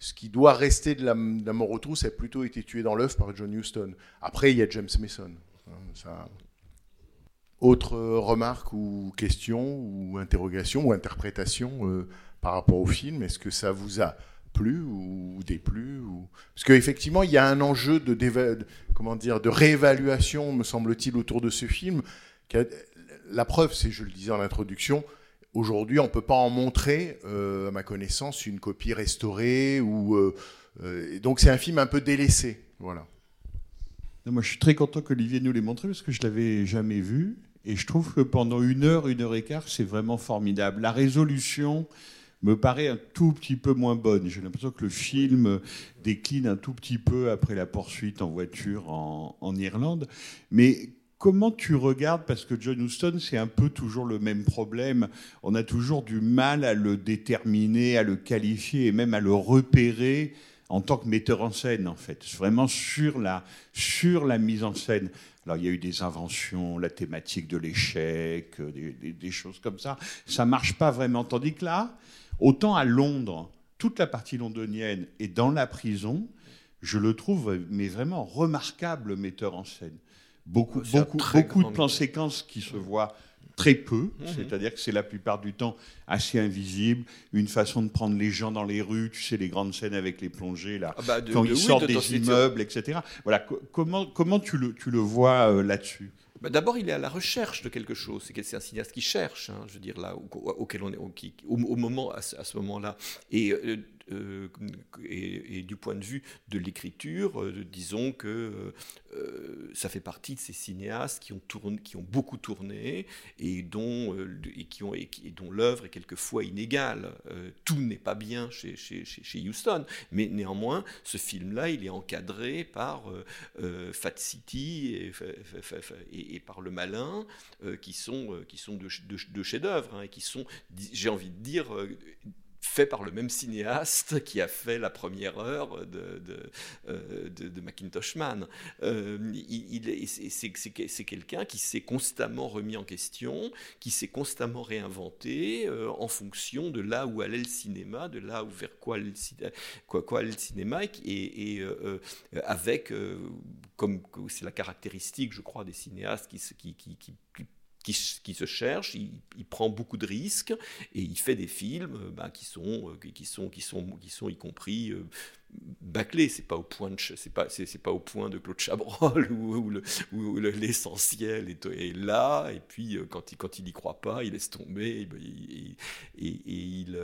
ce qui doit rester de la, de la mort aux trousses a plutôt été tué dans l'œuf par John Huston. Après, il y a James Mason. Hein, Ça... Autre euh, remarque ou question ou interrogation ou interprétation euh, par rapport au film? Est-ce que ça vous a plu ou déplu ou... Parce qu'effectivement, il y a un enjeu de, comment dire, de réévaluation, me semble-t-il, autour de ce film. La preuve, c'est, je le disais en introduction, aujourd'hui, on ne peut pas en montrer, euh, à ma connaissance, une copie restaurée. Donc, c'est un film un peu délaissé. Voilà. Moi, je suis très content qu'Olivier nous l'ait montré parce que je l'avais jamais vu. Et je trouve que pendant une heure, une heure et quart, c'est vraiment formidable. La résolution me paraît un tout petit peu moins bonne. J'ai l'impression que le film décline un tout petit peu après la poursuite en voiture en, Irlande. Mais comment tu regardes Parce que John Huston, c'est un peu toujours le même problème. On a toujours du mal à le déterminer, à le qualifier et même à le repérer en tant que metteur en scène, en fait. Vraiment sur la, sur la mise en scène. Alors, il y a eu des inventions, la thématique de l'échec, euh, des, des- des choses comme ça. Ça marche pas vraiment. Tandis que là, autant à Londres, toute la partie londonienne est dans la prison, je le trouve, mais vraiment remarquable metteur en scène. Beaucoup, beaucoup, beaucoup de plans séquences qui se voient très peu, Mhm. c'est-à-dire que c'est la plupart du temps assez invisible, une façon de prendre les gens dans les rues, tu sais, les grandes scènes avec les plongées, là, Ah bah, de- quand de- ils oui, sortent de des immeubles, etc. Voilà, co- comment, comment tu le, tu le vois euh, là-dessus? Bah, D'abord, il est à la recherche de quelque chose. C'est un cinéaste qui cherche, hein, je veux dire là, au, au- auquel on est, au, qui- au- au moment à ce, à ce moment-là. Et, euh, euh, et, du point de vue de l'écriture, euh, disons que euh, ça fait partie de ces cinéastes qui ont beaucoup tourné et dont l'œuvre est quelquefois inégale. Tout n'est pas bien chez, Houston, mais néanmoins, ce film-là, il est encadré par Fat City et, par Le Malin, qui sont, qui de, ch- de ch- de chefs-d'œuvre, hein, et qui sont, j'ai envie de dire, faits par le même cinéaste qui a fait la première heure de, de, euh, de- de Macintosh Man. Euh, il, il est- c'est- quelqu'un qui s'est constamment remis en question, qui s'est constamment réinventé euh, en fonction de là où allait le cinéma, de là où vers quoi le, allait le cinéma, et, euh, avec, comme c'est la caractéristique, je crois, des cinéastes qui, qui, qui- se- cherche, il, prend beaucoup de risques et il fait des films euh, ben, qui sont euh, qui sont qui sont qui sont y compris euh, bâclés. C'est pas au point de c'est pas c'est, pas au point de Claude Chabrol où, où le- où le- l'essentiel est, là et puis quand il quand il y croit pas, il laisse tomber et, il-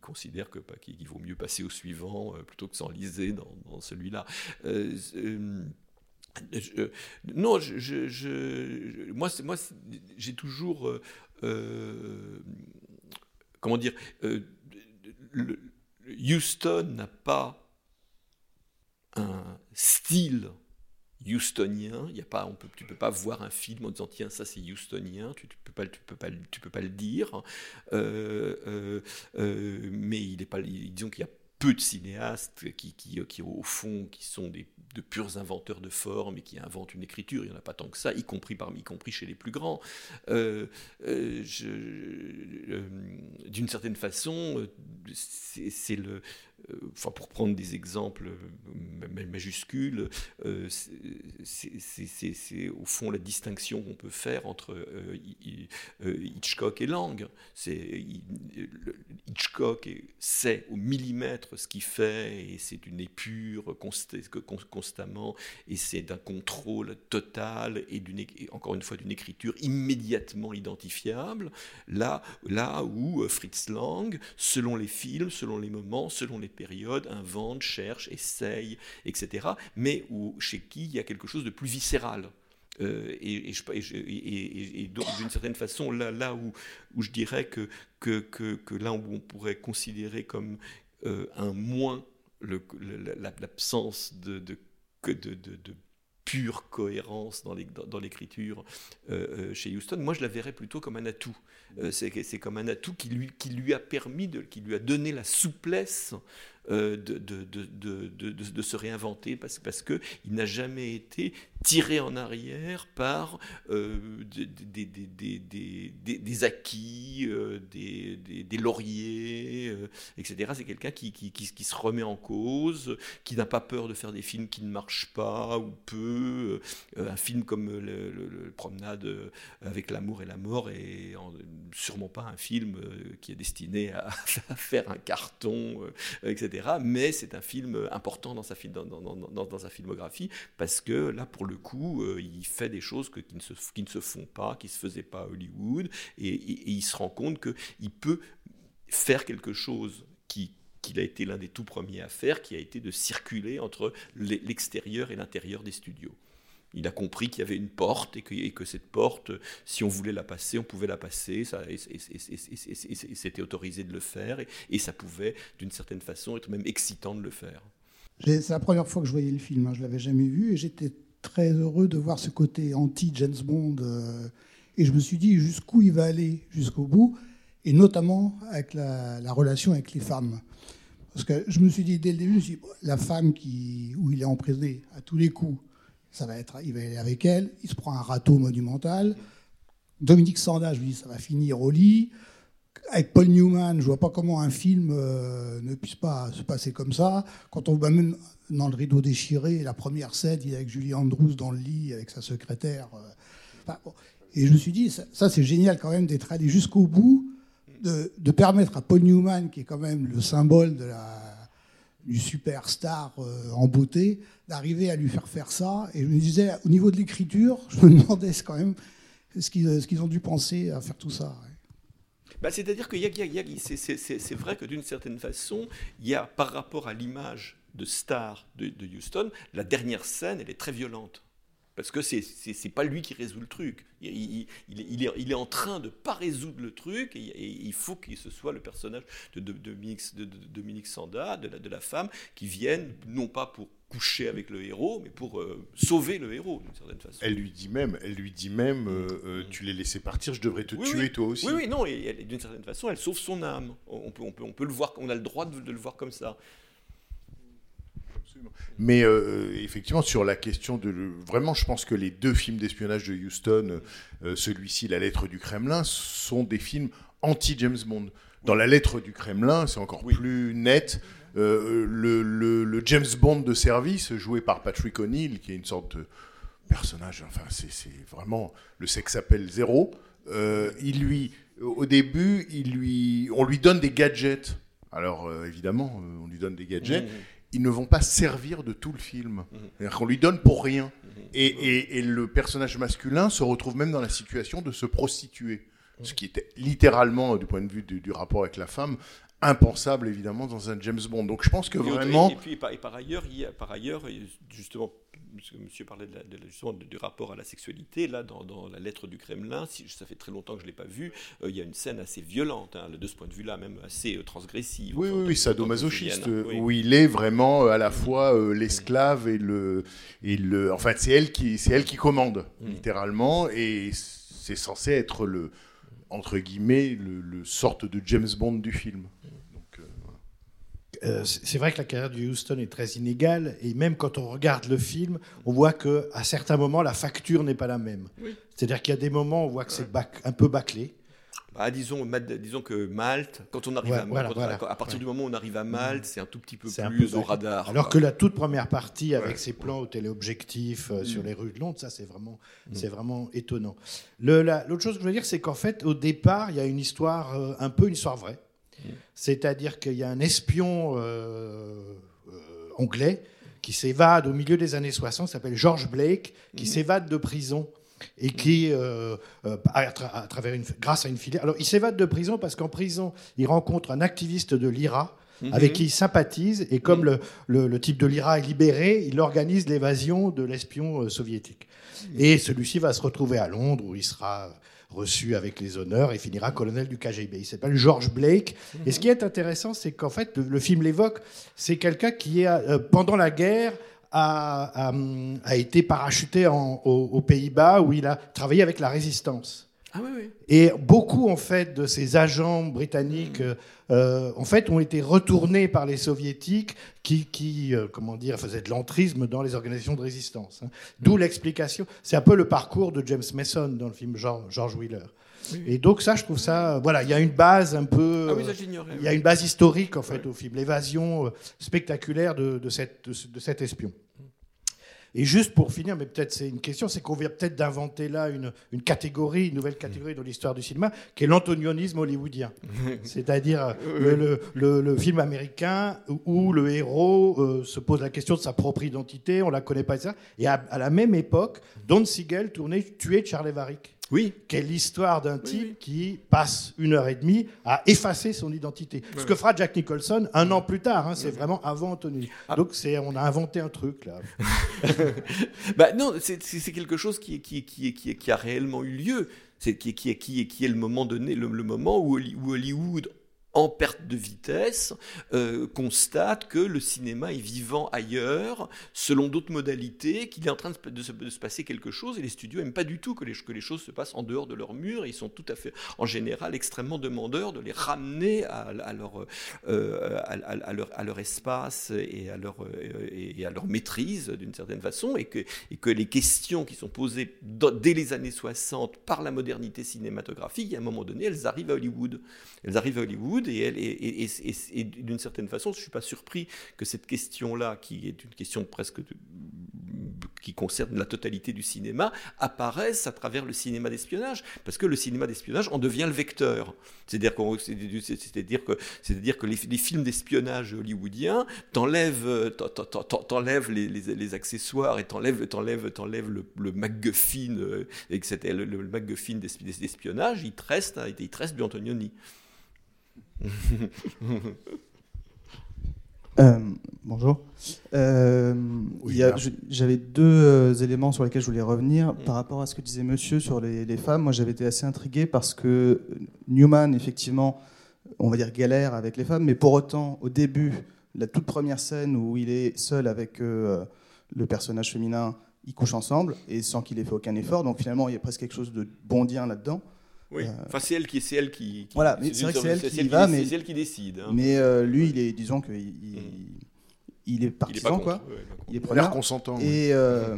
considère que bah, qu'il vaut mieux passer au suivant plutôt que s'enliser dans, celui-là. Non, moi, j'ai toujours, euh, euh, comment dire, euh, Houston n'a pas un style houstonien. Il y a pas, on peut, tu peux pas voir un film en disant tiens ça c'est houstonien. Tu, tu peux pas, tu peux pas, tu peux pas le dire. Mais il est pas, disons qu'il y a peu de cinéastes qui, qui, qui, au fond, qui sont des, de purs inventeurs de formes et qui inventent une écriture. Il n'y en a pas tant que ça, y compris, parmi, y compris chez les plus grands. Euh, euh, euh, D'une certaine façon, c'est le. Euh, Enfin, pour prendre des exemples euh, ma- majuscules, euh, c'est- au fond la distinction qu'on peut faire entre Hitchcock et Lang. Hitchcock sait au millimètre ce qu'il fait et c'est une épure constamment et c'est d'un contrôle total et, et encore une fois d'une écriture immédiatement identifiable. Là, là où Fritz Lang, selon les films, selon les moments, selon les périodes, invente, cherche, essaye, etc. Mais où, chez qui il y a quelque chose de plus viscéral. Et, d'une certaine façon, là, où, où je dirais que, que, que, là où on pourrait considérer comme euh, un moins l'absence de, de, pure cohérence dans l'écriture euh, euh, chez Houston, moi je la verrais plutôt comme un atout. Euh, c'est comme un atout qui lui, a permis, qui lui a donné la souplesse euh, de, se réinventer parce, parce qu'il n'a jamais été tiré en arrière par euh, des, acquis, des, lauriers, etc. C'est quelqu'un qui, se remet en cause, qui n'a pas peur de faire des films qui ne marchent pas ou peu. Un film comme le, Promenade avec l'amour et la mort est sûrement pas un film euh, qui est destiné à, faire un carton, euh, etc. Mais c'est un film important dans sa, filmographie parce que là, pour le coup, euh, il fait des choses qui, ne se, qui ne se font pas, qui ne se faisaient pas à Hollywood, et, il se rend compte qu'il peut faire quelque chose qui qu'il a été l'un des tout premiers à faire, qui a été de circuler entre l'e- l'extérieur et l'intérieur des studios. Il a compris qu'il y avait une porte et que, et que cette porte, si on voulait la passer, on pouvait la passer, ça, et, c'était autorisé de le faire, et, ça pouvait, d'une certaine façon, être même excitant de le faire. C'est la première fois que je voyais le film, hein, je l'avais jamais vu et j'étais très heureux de voir ce côté anti-James Bond. euh, et je me suis dit jusqu'où il va aller jusqu'au bout, et notamment avec la, la relation avec les femmes. Parce que je me suis dit dès le début, la femme qui, où il est emprisonné à tous les coups, ça va être, il va aller avec elle, il se prend un râteau monumental. Dominique Sanda, je me dis, ça va finir au lit. Avec Paul Newman, je vois pas comment un film euh, ne puisse pas se passer comme ça. Quand on voit même dans le rideau déchiré, la première scène, il est avec Julie Andrews dans le lit avec sa secrétaire. euh. Et je me suis dit, ça, c'est génial quand même d'être allé jusqu'au bout, de permettre à Paul Newman, qui est quand même le symbole de la, du superstar euh, en beauté, d'arriver à lui faire faire ça. Et je me disais, au niveau de l'écriture, je me demandais quand même ce qu'ils ce qu'ils ont dû penser à faire tout ça. Bah, C'est-à-dire que c'est vrai que d'une certaine façon, il y a par rapport à l'image de star de, de Houston, la dernière scène, elle est très violente. Parce que c'est c'est pas lui qui résout le truc. Il, il- il est, il est- en train de pas résoudre le truc et, et il faut que ce soit le personnage de, de- de Dominique, de- Dominique Sanda, de la, de la femme, qui vienne non pas pour coucher avec le héros, mais pour euh, sauver le héros d'une certaine façon. Elle lui dit même, elle lui dit même, euh, euh, tu l'es laissé partir, je devrais te Oui, tuer oui. toi aussi. Oui, oui, non, et d'une certaine façon, elle sauve son âme. On peut, on peut, on peut le voir, on a le droit de, de le voir comme ça. Mais euh, effectivement, sur la question de... Vraiment, je pense que les deux films d'espionnage de Houston, euh, celui-ci, La lettre du Kremlin, sont des films anti-James Bond. Dans La lettre du Kremlin, c'est encore plus net. Euh, le, le- le James Bond de service, joué par Patrick O'Neill, qui est une sorte de personnage, enfin, c'est vraiment... Le sexe appelle zéro. Euh, il lui... Au début, il lui, on lui donne des gadgets. Alors, euh, évidemment, euh, on lui donne des gadgets. Ils ne vont pas servir de tout le film. C'est-à-dire qu'on lui donne pour rien. Et, et- et le personnage masculin se retrouve même dans la situation de se prostituer. Ce qui était littéralement, du point de vue du, du rapport avec la femme, impensable évidemment dans un James Bond. Donc je pense que vraiment... Et, puis, et par, ailleurs, il y a, par ailleurs, justement, monsieur parlait de la- de la- justement du rapport à la sexualité, là, dans, dans la lettre du Kremlin, si, ça fait très longtemps que je ne l'ai pas vu, euh, il y a une scène assez violente, hein, de ce point de vue-là, même assez euh, transgressive. Oui, oui, oui, sadomasochiste, Juliana, oui. où il est vraiment euh, à la fois euh, l'esclave et le, et le. Enfin, c'est elle qui, c'est elle qui commande Mm. littéralement, et c'est censé être le entre guillemets le, le sorte de James Bond du film. Euh, Euh, c'est vrai que la carrière de Houston est très inégale et même quand on regarde le film, on voit que à certains moments la facture n'est pas la même. Oui. C'est-à-dire qu'il y a des moments où on voit que c'est un peu bâclé. Bah, disons, que Malte, quand on arrive Ouais, à, voilà, quand- voilà. à partir Ouais. du moment où on arrive à Malte, c'est un tout petit peu plus peu au bâclé. radar. Alors quoi. que la toute première partie avec Ouais. ses plans au téléobjectif euh, sur Mm. les rues de Londres, ça c'est vraiment, Mm. c'est vraiment étonnant. La- L'autre chose que je veux dire, c'est qu'en fait, au départ, il y a une histoire, euh, un peu une histoire vraie. C'est-à-dire qu'il y a un espion euh, euh, anglais qui s'évade au milieu des années 60, s'appelle George Blake, qui s'évade de prison et qui, euh, euh, à, tra- à travers une, grâce à une filière. Alors, il s'évade de prison parce qu'en prison, il rencontre un activiste de l'IRA. Mhm. Avec qui il sympathise, et comme le, le- le type de l'IRA est libéré, il organise l'évasion de l'espion soviétique. Et celui-ci va se retrouver à Londres, où il sera reçu avec les honneurs et finira colonel du KGB. Il s'appelle George Blake. Et ce qui est intéressant, c'est qu'en fait, le, film l'évoque, c'est quelqu'un qui, euh, pendant la guerre, a, a, été parachuté aux Pays-Bas, où il a travaillé avec la résistance. Ah oui, oui. Et beaucoup, en fait, de ces agents britanniques, euh, euh, en fait, ont été retournés par les soviétiques qui, qui euh, comment dire, faisaient de l'entrisme dans les organisations de résistance. hein. D'où l'explication. C'est un peu le parcours de James Mason dans le film George, George Wheeler. Et donc ça, je trouve ça, voilà, il y a une base un peu, Ah oui, ça, euh, il y a une base historique en fait au film, l'évasion spectaculaire de, de cette, de, ce- de cet espion. Et juste pour finir, mais peut-être c'est une question, c'est qu'on vient peut-être d'inventer là une, une catégorie, une nouvelle catégorie dans l'histoire du cinéma, qui est l'antonionisme hollywoodien. C'est-à-dire euh, le, le- le- le film américain où, le héros euh, se pose la question de sa propre identité, on la connaît pas, ça. Et à, à la même époque, Don Siegel tournait Tuer Charlie Varick. Oui. Quelle l'histoire d'un type qui passe une heure et demie à effacer son identité. Ce que fera Jack Nicholson un an plus tard. hein, c'est vraiment avant Anthony. Ah. Donc c'est, on a inventé un truc là. bah non, c'est c'est- quelque chose qui, qui, qui, qui, qui a réellement eu lieu. C'est qui, est- qui, qui, est- qui est le moment donné, le, le moment où Hollywood, en perte de vitesse, euh, constate que le cinéma est vivant ailleurs, selon d'autres modalités, qu'il est en train de, se- passer quelque chose, et les studios n'aiment pas du tout que les, choses se passent en dehors de leurs murs, et ils sont tout à fait, en général, extrêmement demandeurs de les ramener à, leur, euh, leur, leur espace et à leur, euh, et à leur maîtrise, d'une certaine façon, et que, les questions qui sont posées dès les années 60 par la modernité cinématographique, à un moment donné, elles arrivent à Hollywood. Elles arrivent à Hollywood et, d'une certaine façon, je ne suis pas surpris que cette question-là, qui est une question presque qui concerne la totalité du cinéma, apparaisse à travers le cinéma d'espionnage, parce que le cinéma d'espionnage en devient le vecteur. C'est-à-dire que, les, films d'espionnage hollywoodiens t'enlèvent, t'en- t'en- t'en- t'enlèvent les, accessoires et t'enlèvent, t'enlèvent, t'enlèvent le, le MacGuffin, euh, et que c'était le, le MacGuffin d'espi- d'espionnage, il te reste, il te reste du Antonioni. Euh, bonjour. Euh, J'avais deux euh, éléments sur lesquels je voulais revenir. Par rapport à ce que disait monsieur sur les, les femmes, moi j'avais été assez intrigué parce que Newman, effectivement, on va dire galère avec les femmes, mais pour autant, au début, la toute première scène où il est seul avec le personnage féminin, ils couchent ensemble et sans qu'il ait fait aucun effort. Donc finalement, il y a presque quelque chose de bondien là-dedans. Oui, Euh, enfin c'est elle qui, c'est elle qui. qui- voilà, mais c'est vrai que c'est elle qui y qui va, décide- mais c'est elle qui décide. hein. Mais euh, lui, il est, disons qu'il il, il est partisan, quoi. contre. il est Il a preneur. consentant, Et, euh,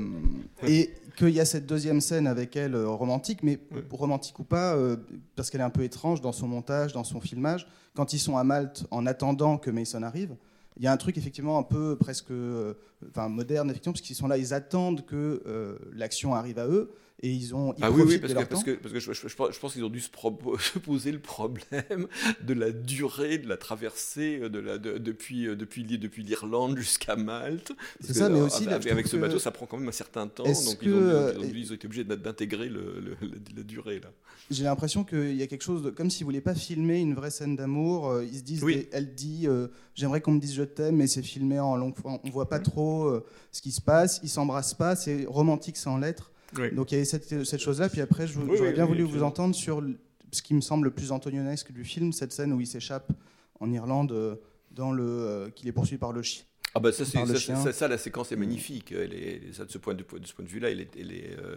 et qu'il y a cette deuxième scène avec elle romantique, mais romantique ou pas, euh, parce qu'elle est un peu étrange dans son montage, dans son filmage. Quand ils sont à Malte, en attendant que Mason arrive, il y a un truc effectivement un peu presque, euh, enfin moderne effectivement, parce qu'ils sont là, ils attendent que euh, l'action arrive à eux et ils ont. Ils Ah oui, oui, parce que, leur parce temps. que, parce que je, je- je pense- qu'ils ont dû se, poser le problème de la durée de la traversée de la, de- depuis, euh, depuis, l'I- depuis l'Irlande jusqu'à Malte. C'est ça, mais euh, aussi, là, avec, ce bateau, ça prend quand même un certain temps. Donc que, ils, ont, euh, ils, ont, ils ont été obligés d'intégrer le, le- la, la durée. Là. J'ai l'impression qu'il y a quelque chose de, comme s'ils voulaient pas filmer une vraie scène d'amour. euh, Ils se disent, Oui. des- elle dit, euh, j'aimerais qu'on me dise je t'aime, mais c'est filmé en longue, on voit pas trop euh, ce qui se passe. Ils s'embrassent pas, c'est romantique sans lettres. Oui. Donc il y avait cette, cette chose-là. Puis après, j'aurais oui, bien voulu vous entendre sur ce qui me semble le plus antonionesque du film, cette scène où il s'échappe en Irlande, euh, dans le, euh, qu'il est poursuivi par le chien. Ah bah ça, c'est- ça, ça, ça, la séquence est magnifique. Elle est, ça, de ce point de, de ce point de vue-là, elle est, elle est, euh,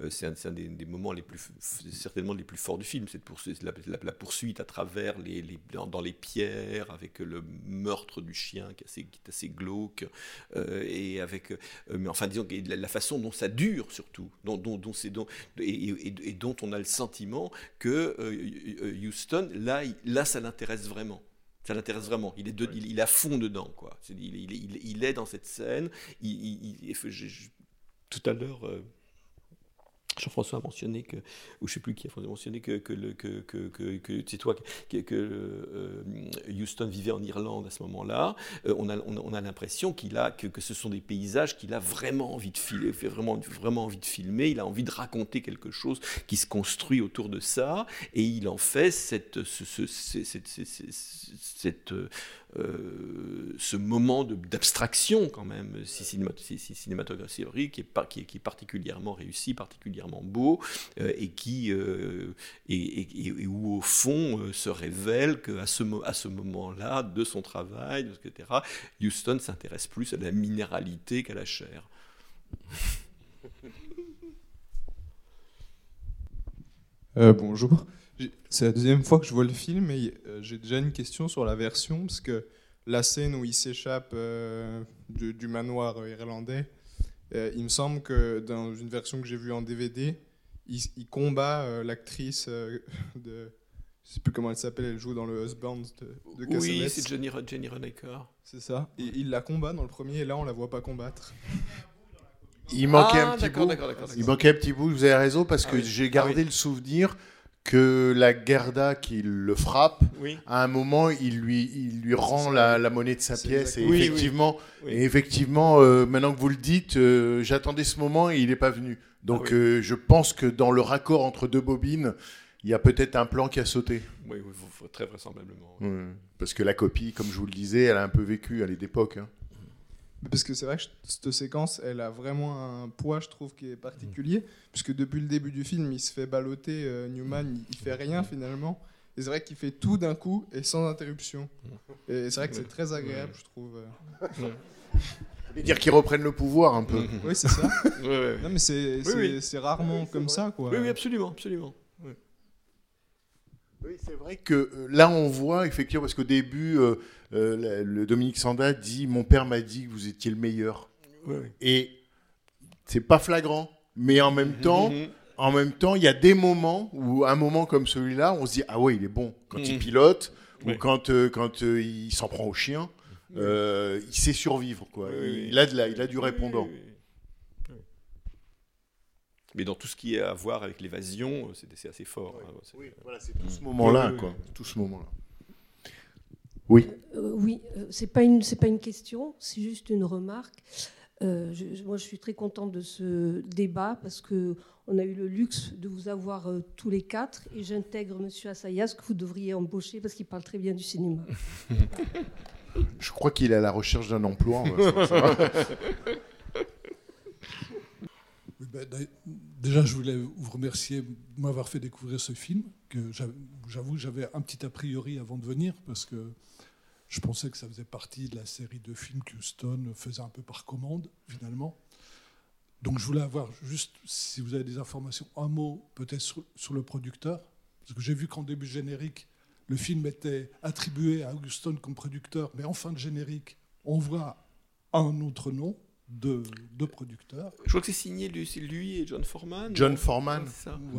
euh, c'est un, c'est un des, des moments les plus, certainement les plus forts du film. Cette poursuite, la, la- la poursuite à travers les, les- dans, dans les pierres, avec le meurtre du chien qui est assez, qui est assez glauque, euh, et avec, euh, mais enfin disons que la, la façon dont ça dure surtout, dont, dont, dont c'est dont, et, et- et dont on a le sentiment que Houston là, il- là, ça l'intéresse vraiment. Ça l'intéresse vraiment. Il est, de- il, il est à fond dedans, quoi. C'est- Il, il- est dans cette scène. Il, il- il- je- je- tout à l'heure, euh, Jean-François a mentionné que, ou je sais plus qui a mentionné que, que, le- que, que, c'est toi, que, euh, Houston vivait en Irlande à ce moment-là. Euh, on a, on a, on a l'impression qu'il a, que, ce sont des paysages qu'il a vraiment envie de filmer, fait vraiment, vraiment envie de filmer. Il a envie de raconter quelque chose qui se construit autour de ça, et il en fait cette, ce, ce- ce- cette, cette, cette- cette, euh, ce moment d'abstraction quand même si si- cinématographique qui est, qui qui est particulièrement réussi, particulièrement beau euh, et qui euh, et, où au fond se révèle qu'à ce, à ce moment-là de son travail, etc., Houston s'intéresse plus à la minéralité qu'à la chair. Bonjour. C'est la deuxième fois que je vois le film et euh, j'ai déjà une question sur la version parce que la scène où il s'échappe euh, du, du manoir euh, irlandais, euh, il me semble que dans une version que j'ai vue en DVD, il, il combat euh, l'actrice euh, de. Je sais plus comment elle s'appelle, elle joue dans le Husband de, de Oui, c'est Jenny, Jenny Ronecker. C'est ça. Et il la combat dans le premier et là on la voit pas combattre. Il manquait Ah, un petit d'accord, bout. Il manquait un petit bout. Vous avez raison parce Ah que oui. j'ai Ah gardé oui. le souvenir que la Gerda qui le frappe, Oui. à un moment, il lui, il lui rend la, la monnaie de sa pièce. Et exactement- Oui, oui. effectivement, Oui. et effectivement euh, maintenant que vous le dites, euh, j'attendais ce moment et il n'est pas venu. Donc Ah euh, je pense que dans le raccord entre deux bobines, il y a peut-être un plan qui a sauté. Oui, très vraisemblablement. Parce que la copie, comme je vous le disais, elle a un peu vécu, elle est d'époque. hein. Parce que c'est vrai que cette séquence, elle a vraiment un poids, je trouve, qui est particulier. Puisque depuis le début du film, il se fait balloter, euh, Newman, il, il fait rien finalement. Et c'est vrai qu'il fait tout d'un coup et sans interruption. Et c'est vrai que c'est très agréable, je trouve. euh. Et dire qu'ils reprennent le pouvoir un peu. Oui, c'est ça. Non, mais c'est Oui, oui. rarement comme ça, quoi. Oui, oui, absolument, absolument. Oui. Oui, c'est vrai que euh, là, on voit effectivement, parce qu'au début, euh, euh, le, le Dominique Sanda dit Mon père m'a dit que vous étiez le meilleur. Et c'est pas flagrant, mais en même temps, Mhm. en même temps, il y a des moments où, un moment comme celui-là, on se dit Ah ouais, il est bon. Quand il Mhm. pilote, ou Oui. quand, euh, quand euh, il s'en prend au chien, euh, il sait survivre. Quoi. Oui, oui, oui. Il, a de la- il a du répondant. Oui, oui. Mais dans tout ce qui est à voir avec l'évasion, c'est assez fort. hein, voilà, c'est tout ce moment-là. Oui, oui, quoi. oui. Tout ce moment-là. Oui. Euh, oui, euh, c'est pas une c'est pas une question, c'est juste une remarque. Euh, je- moi, je suis très contente de ce débat parce que on a eu le luxe de vous avoir euh, tous les quatre et j'intègre Monsieur Assayas que vous devriez embaucher parce qu'il parle très bien du cinéma. Je crois qu'il est à la recherche d'un emploi. ben, déjà, je voulais vous remercier de m'avoir fait découvrir ce film, que j'av- j'avoue, j'avais un petit a priori avant de venir, parce que je pensais que ça faisait partie de la série de films qu'Houston faisait un peu par commande, finalement. Donc, je voulais avoir juste, si vous avez des informations, un mot peut-être sur, sur le producteur, parce que j'ai vu qu'en début de générique, le film était attribué à Houston comme producteur, mais en fin de générique, on voit un autre nom de, de producteur. Je crois que c'est signé lui, et John Foreman. John Foreman.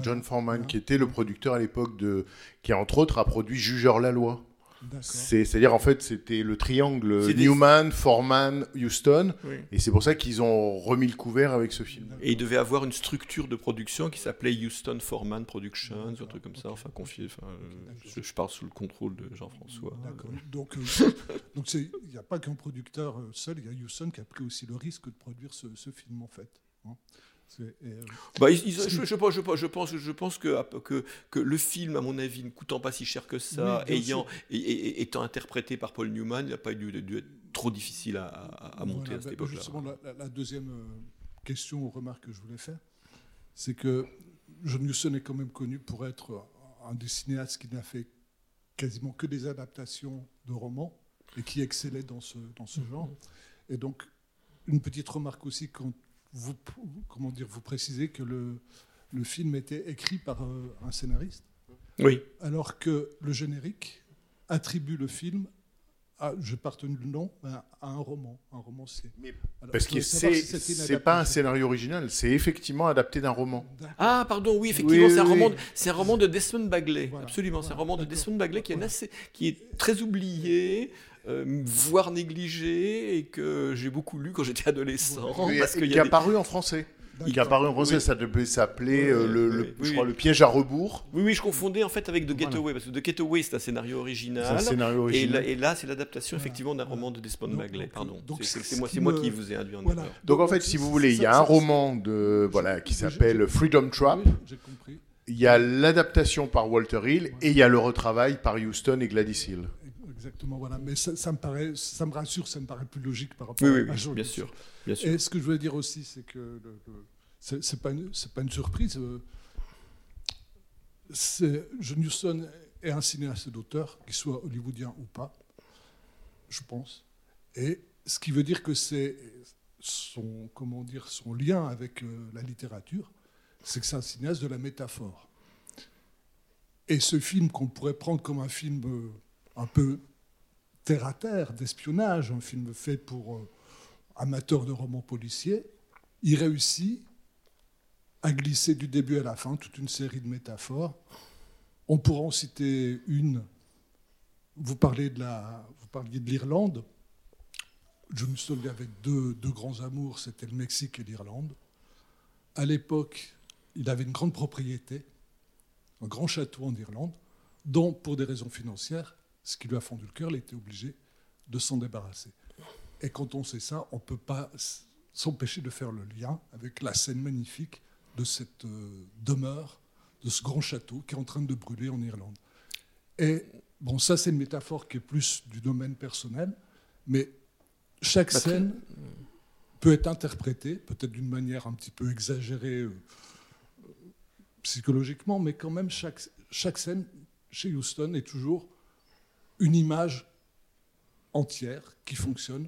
John Foreman, qui était le producteur à l'époque de. qui, entre autres, a produit Jugeur la loi. C'est-à-dire, en fait, c'était le triangle des- Newman, Foreman, Houston. Oui. Et c'est pour ça qu'ils ont remis le couvert avec ce film. Et il devait avoir une structure de production qui s'appelait Houston Foreman Productions, un truc comme ça, enfin confié. Enfin, euh, je, je parle sous le contrôle de Jean-François. D'accord. Donc, euh, donc c'est- il n'y a pas qu'un producteur euh, seul, il y a Houston qui a pris aussi le risque de produire ce, ce film, en fait. hein. Euh, Bah, ils- ils- c'est- je, je pense, je, pense, je pense, je pense que, que, que le film, à mon avis, ne coûtant pas si cher que ça, Oui, ayant, et, et- et étant interprété par Paul Newman, il n'a pas dû, dû être trop difficile à, monter Voilà, à cette bah, époque-là. Justement, la, la- la deuxième euh, question ou remarque que je voulais faire, c'est que John Huston est quand même connu pour être un des cinéastes qui n'a fait quasiment que des adaptations de romans et qui excellait dans ce, dans ce genre. Et donc, une petite remarque aussi quand vous, comment dire, vous précisez que le, le film était écrit par euh, un scénariste. Oui. Alors que le générique attribue le film à, je n'ai pas retenu le nom, à un roman, un romancier. Alors, Parce que c'est si pas un scénario original, c'est effectivement adapté d'un roman. Ah, pardon, oui, effectivement, Oui, c'est un, oui, roman c'est un roman de Desmond Bagley. Absolument, c'est un roman de Desmond Bagley qui est, assez, qui est très oublié, euh, voire négligé, et que j'ai beaucoup lu quand j'étais adolescent. Et- parce qu'il y a a des- paru en français. qui est apparu en français, ça devait s'appeler euh, le, le- oui, je oui. crois, le piège à rebours. Oui, oui, je confondais en fait avec The Getaway, parce que The Getaway, c'est un scénario original. Un scénario original. Et là, et là, c'est l'adaptation effectivement d'un roman de Desmond Bagley, pardon. donc C'est- ce c'est moi, qui c'est moi me- qui vous ai induit en Voilà. erreur. Donc en fait, si vous voulez, il y a un roman de voilà qui s'appelle Freedom Trap. J'ai compris. Il y a l'adaptation par Walter Hill et il y a le retravail par Houston et Gladys Hill. Exactement, voilà. Mais ça, ça me paraît, ça me rassure, ça me paraît plus logique par rapport Oui, oui, à bien sûr, bien sûr. Et ce que je voulais dire aussi, c'est que le- le- c'est c'est pas, une- c'est pas une surprise. euh, c'est- John Huston est un cinéaste d'auteur, qu'il soit hollywoodien ou pas, je pense. Et ce qui veut dire que c'est son, comment dire, son lien avec euh, la littérature, c'est que c'est un cinéaste de la métaphore. Et ce film qu'on pourrait prendre comme un film euh, un peu terre à terre, d'espionnage, un film fait pour euh, amateurs de romans policiers, il réussit à glisser du début à la fin toute une série de métaphores. On pourra en citer une. Vous, parlez de la, vous parliez de l'Irlande. John Huston il avait deux, deux grands amours, c'était le Mexique et l'Irlande. À l'époque, il avait une grande propriété, un grand château en Irlande, dont, pour des raisons financières, ce qui lui a fondu le cœur, il était obligé de s'en débarrasser. Et quand on sait ça, on ne peut pas s'empêcher de faire le lien avec la scène magnifique de cette euh, demeure, de ce grand château qui est en train de brûler en Irlande. Et bon, ça, c'est une métaphore qui est plus du domaine personnel, mais chaque scène peut être interprétée, peut-être d'une manière un petit peu exagérée euh, psychologiquement, mais quand même, chaque, chaque scène chez Houston est toujours une image entière qui fonctionne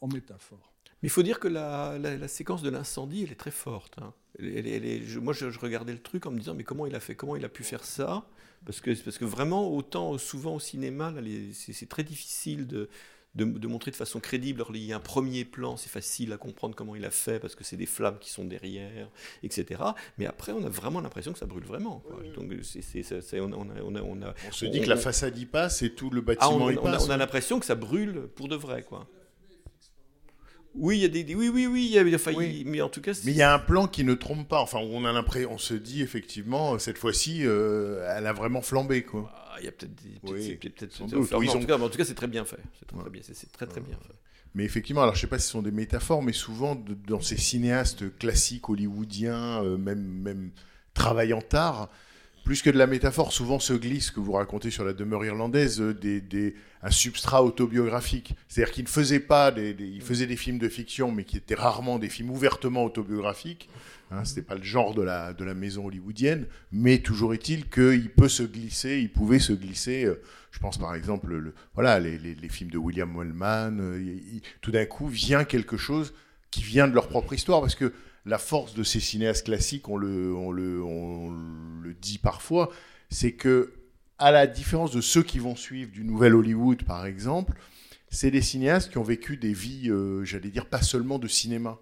en métaphore. Mais il faut dire que la, la- la séquence de l'incendie, elle est très forte. hein. Elle- elle- elle est- je- moi, je, je regardais le truc en me disant, mais comment il a fait Comment il a pu faire ça? Parce que, parce que vraiment, autant souvent au cinéma, c'est très difficile de, de, de montrer de façon crédible. Alors, il y a un premier plan, c'est facile à comprendre comment il a fait, parce que c'est des flammes qui sont derrière, etc. Mais après, on a vraiment l'impression que ça brûle vraiment. quoi. Donc, c'est- c'est- c'est- c'est- on, a- on a- on a- on a- On se dit que la façade y passe et tout le ah, bâtiment on, y on a, passe. on a l'impression que ça brûle pour de vrai, quoi. Oui, il y a des, oui, oui, oui, il y a, enfin, il- mais en tout cas, Mais il y a un plan qui ne trompe pas. Enfin, on a l'impression, on se dit effectivement, cette fois-ci, euh, elle a vraiment flambé, quoi. Ah, il y a peut-être des Oui, peut-être- enfin, Oui, en, tout cas, mais en tout cas, c'est très bien fait. C'est très, très bien, c'est- très très bien fait. Mais effectivement, alors je sais pas si ce sont des métaphores, mais souvent de- dans ces cinéastes classiques hollywoodiens, euh, même, même travaillant tard, plus que de la métaphore, souvent se glisse, que vous racontez sur la demeure irlandaise, euh, un substrat autobiographique. C'est-à-dire qu'il ne faisait pas des, il faisait des films de fiction, mais qui étaient rarement des films ouvertement autobiographiques. Hein, C'était pas le genre de la, de la maison hollywoodienne, mais toujours est-il qu'il peut se glisser, il pouvait se glisser. euh, je pense par exemple, le, voilà, les, films de William Wellman. euh, tout d'un coup vient quelque chose qui vient de leur propre histoire, parce que la force de ces cinéastes classiques, on le, on le, on le dit parfois, c'est que à la différence de ceux qui vont suivre du nouvel Hollywood, par exemple, c'est des cinéastes qui ont vécu des vies, euh, j'allais dire, pas seulement de cinéma.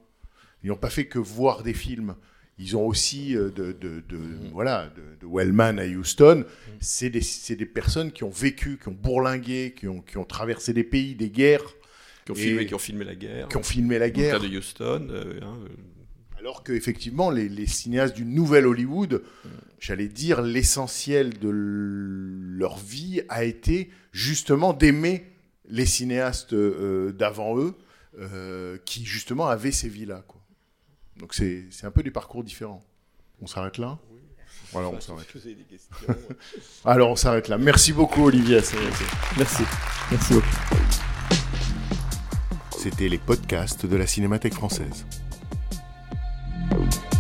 Ils n'ont pas fait que voir des films. Ils ont aussi, euh, de, voilà, de, de Wellman à Houston, c'est des, personnes qui ont vécu, qui ont bourlingué, qui ont, qui ont traversé des pays, des guerres. Qui ont, filmé, qui ont filmé la guerre. Qui ont filmé la Dans guerre. Le cas de Houston. euh, hein, Alors qu'effectivement, les, les cinéastes du nouvel Hollywood, j'allais dire, l'essentiel de leur vie a été justement d'aimer les cinéastes euh, d'avant eux, euh, qui justement avaient ces vies-là. quoi. Donc c'est c'est un peu des parcours différents. On s'arrête là? Voilà, on s'arrête. Alors on s'arrête là. Merci beaucoup Olivier. Merci. Merci beaucoup. C'était les podcasts de la Cinémathèque française. Bye.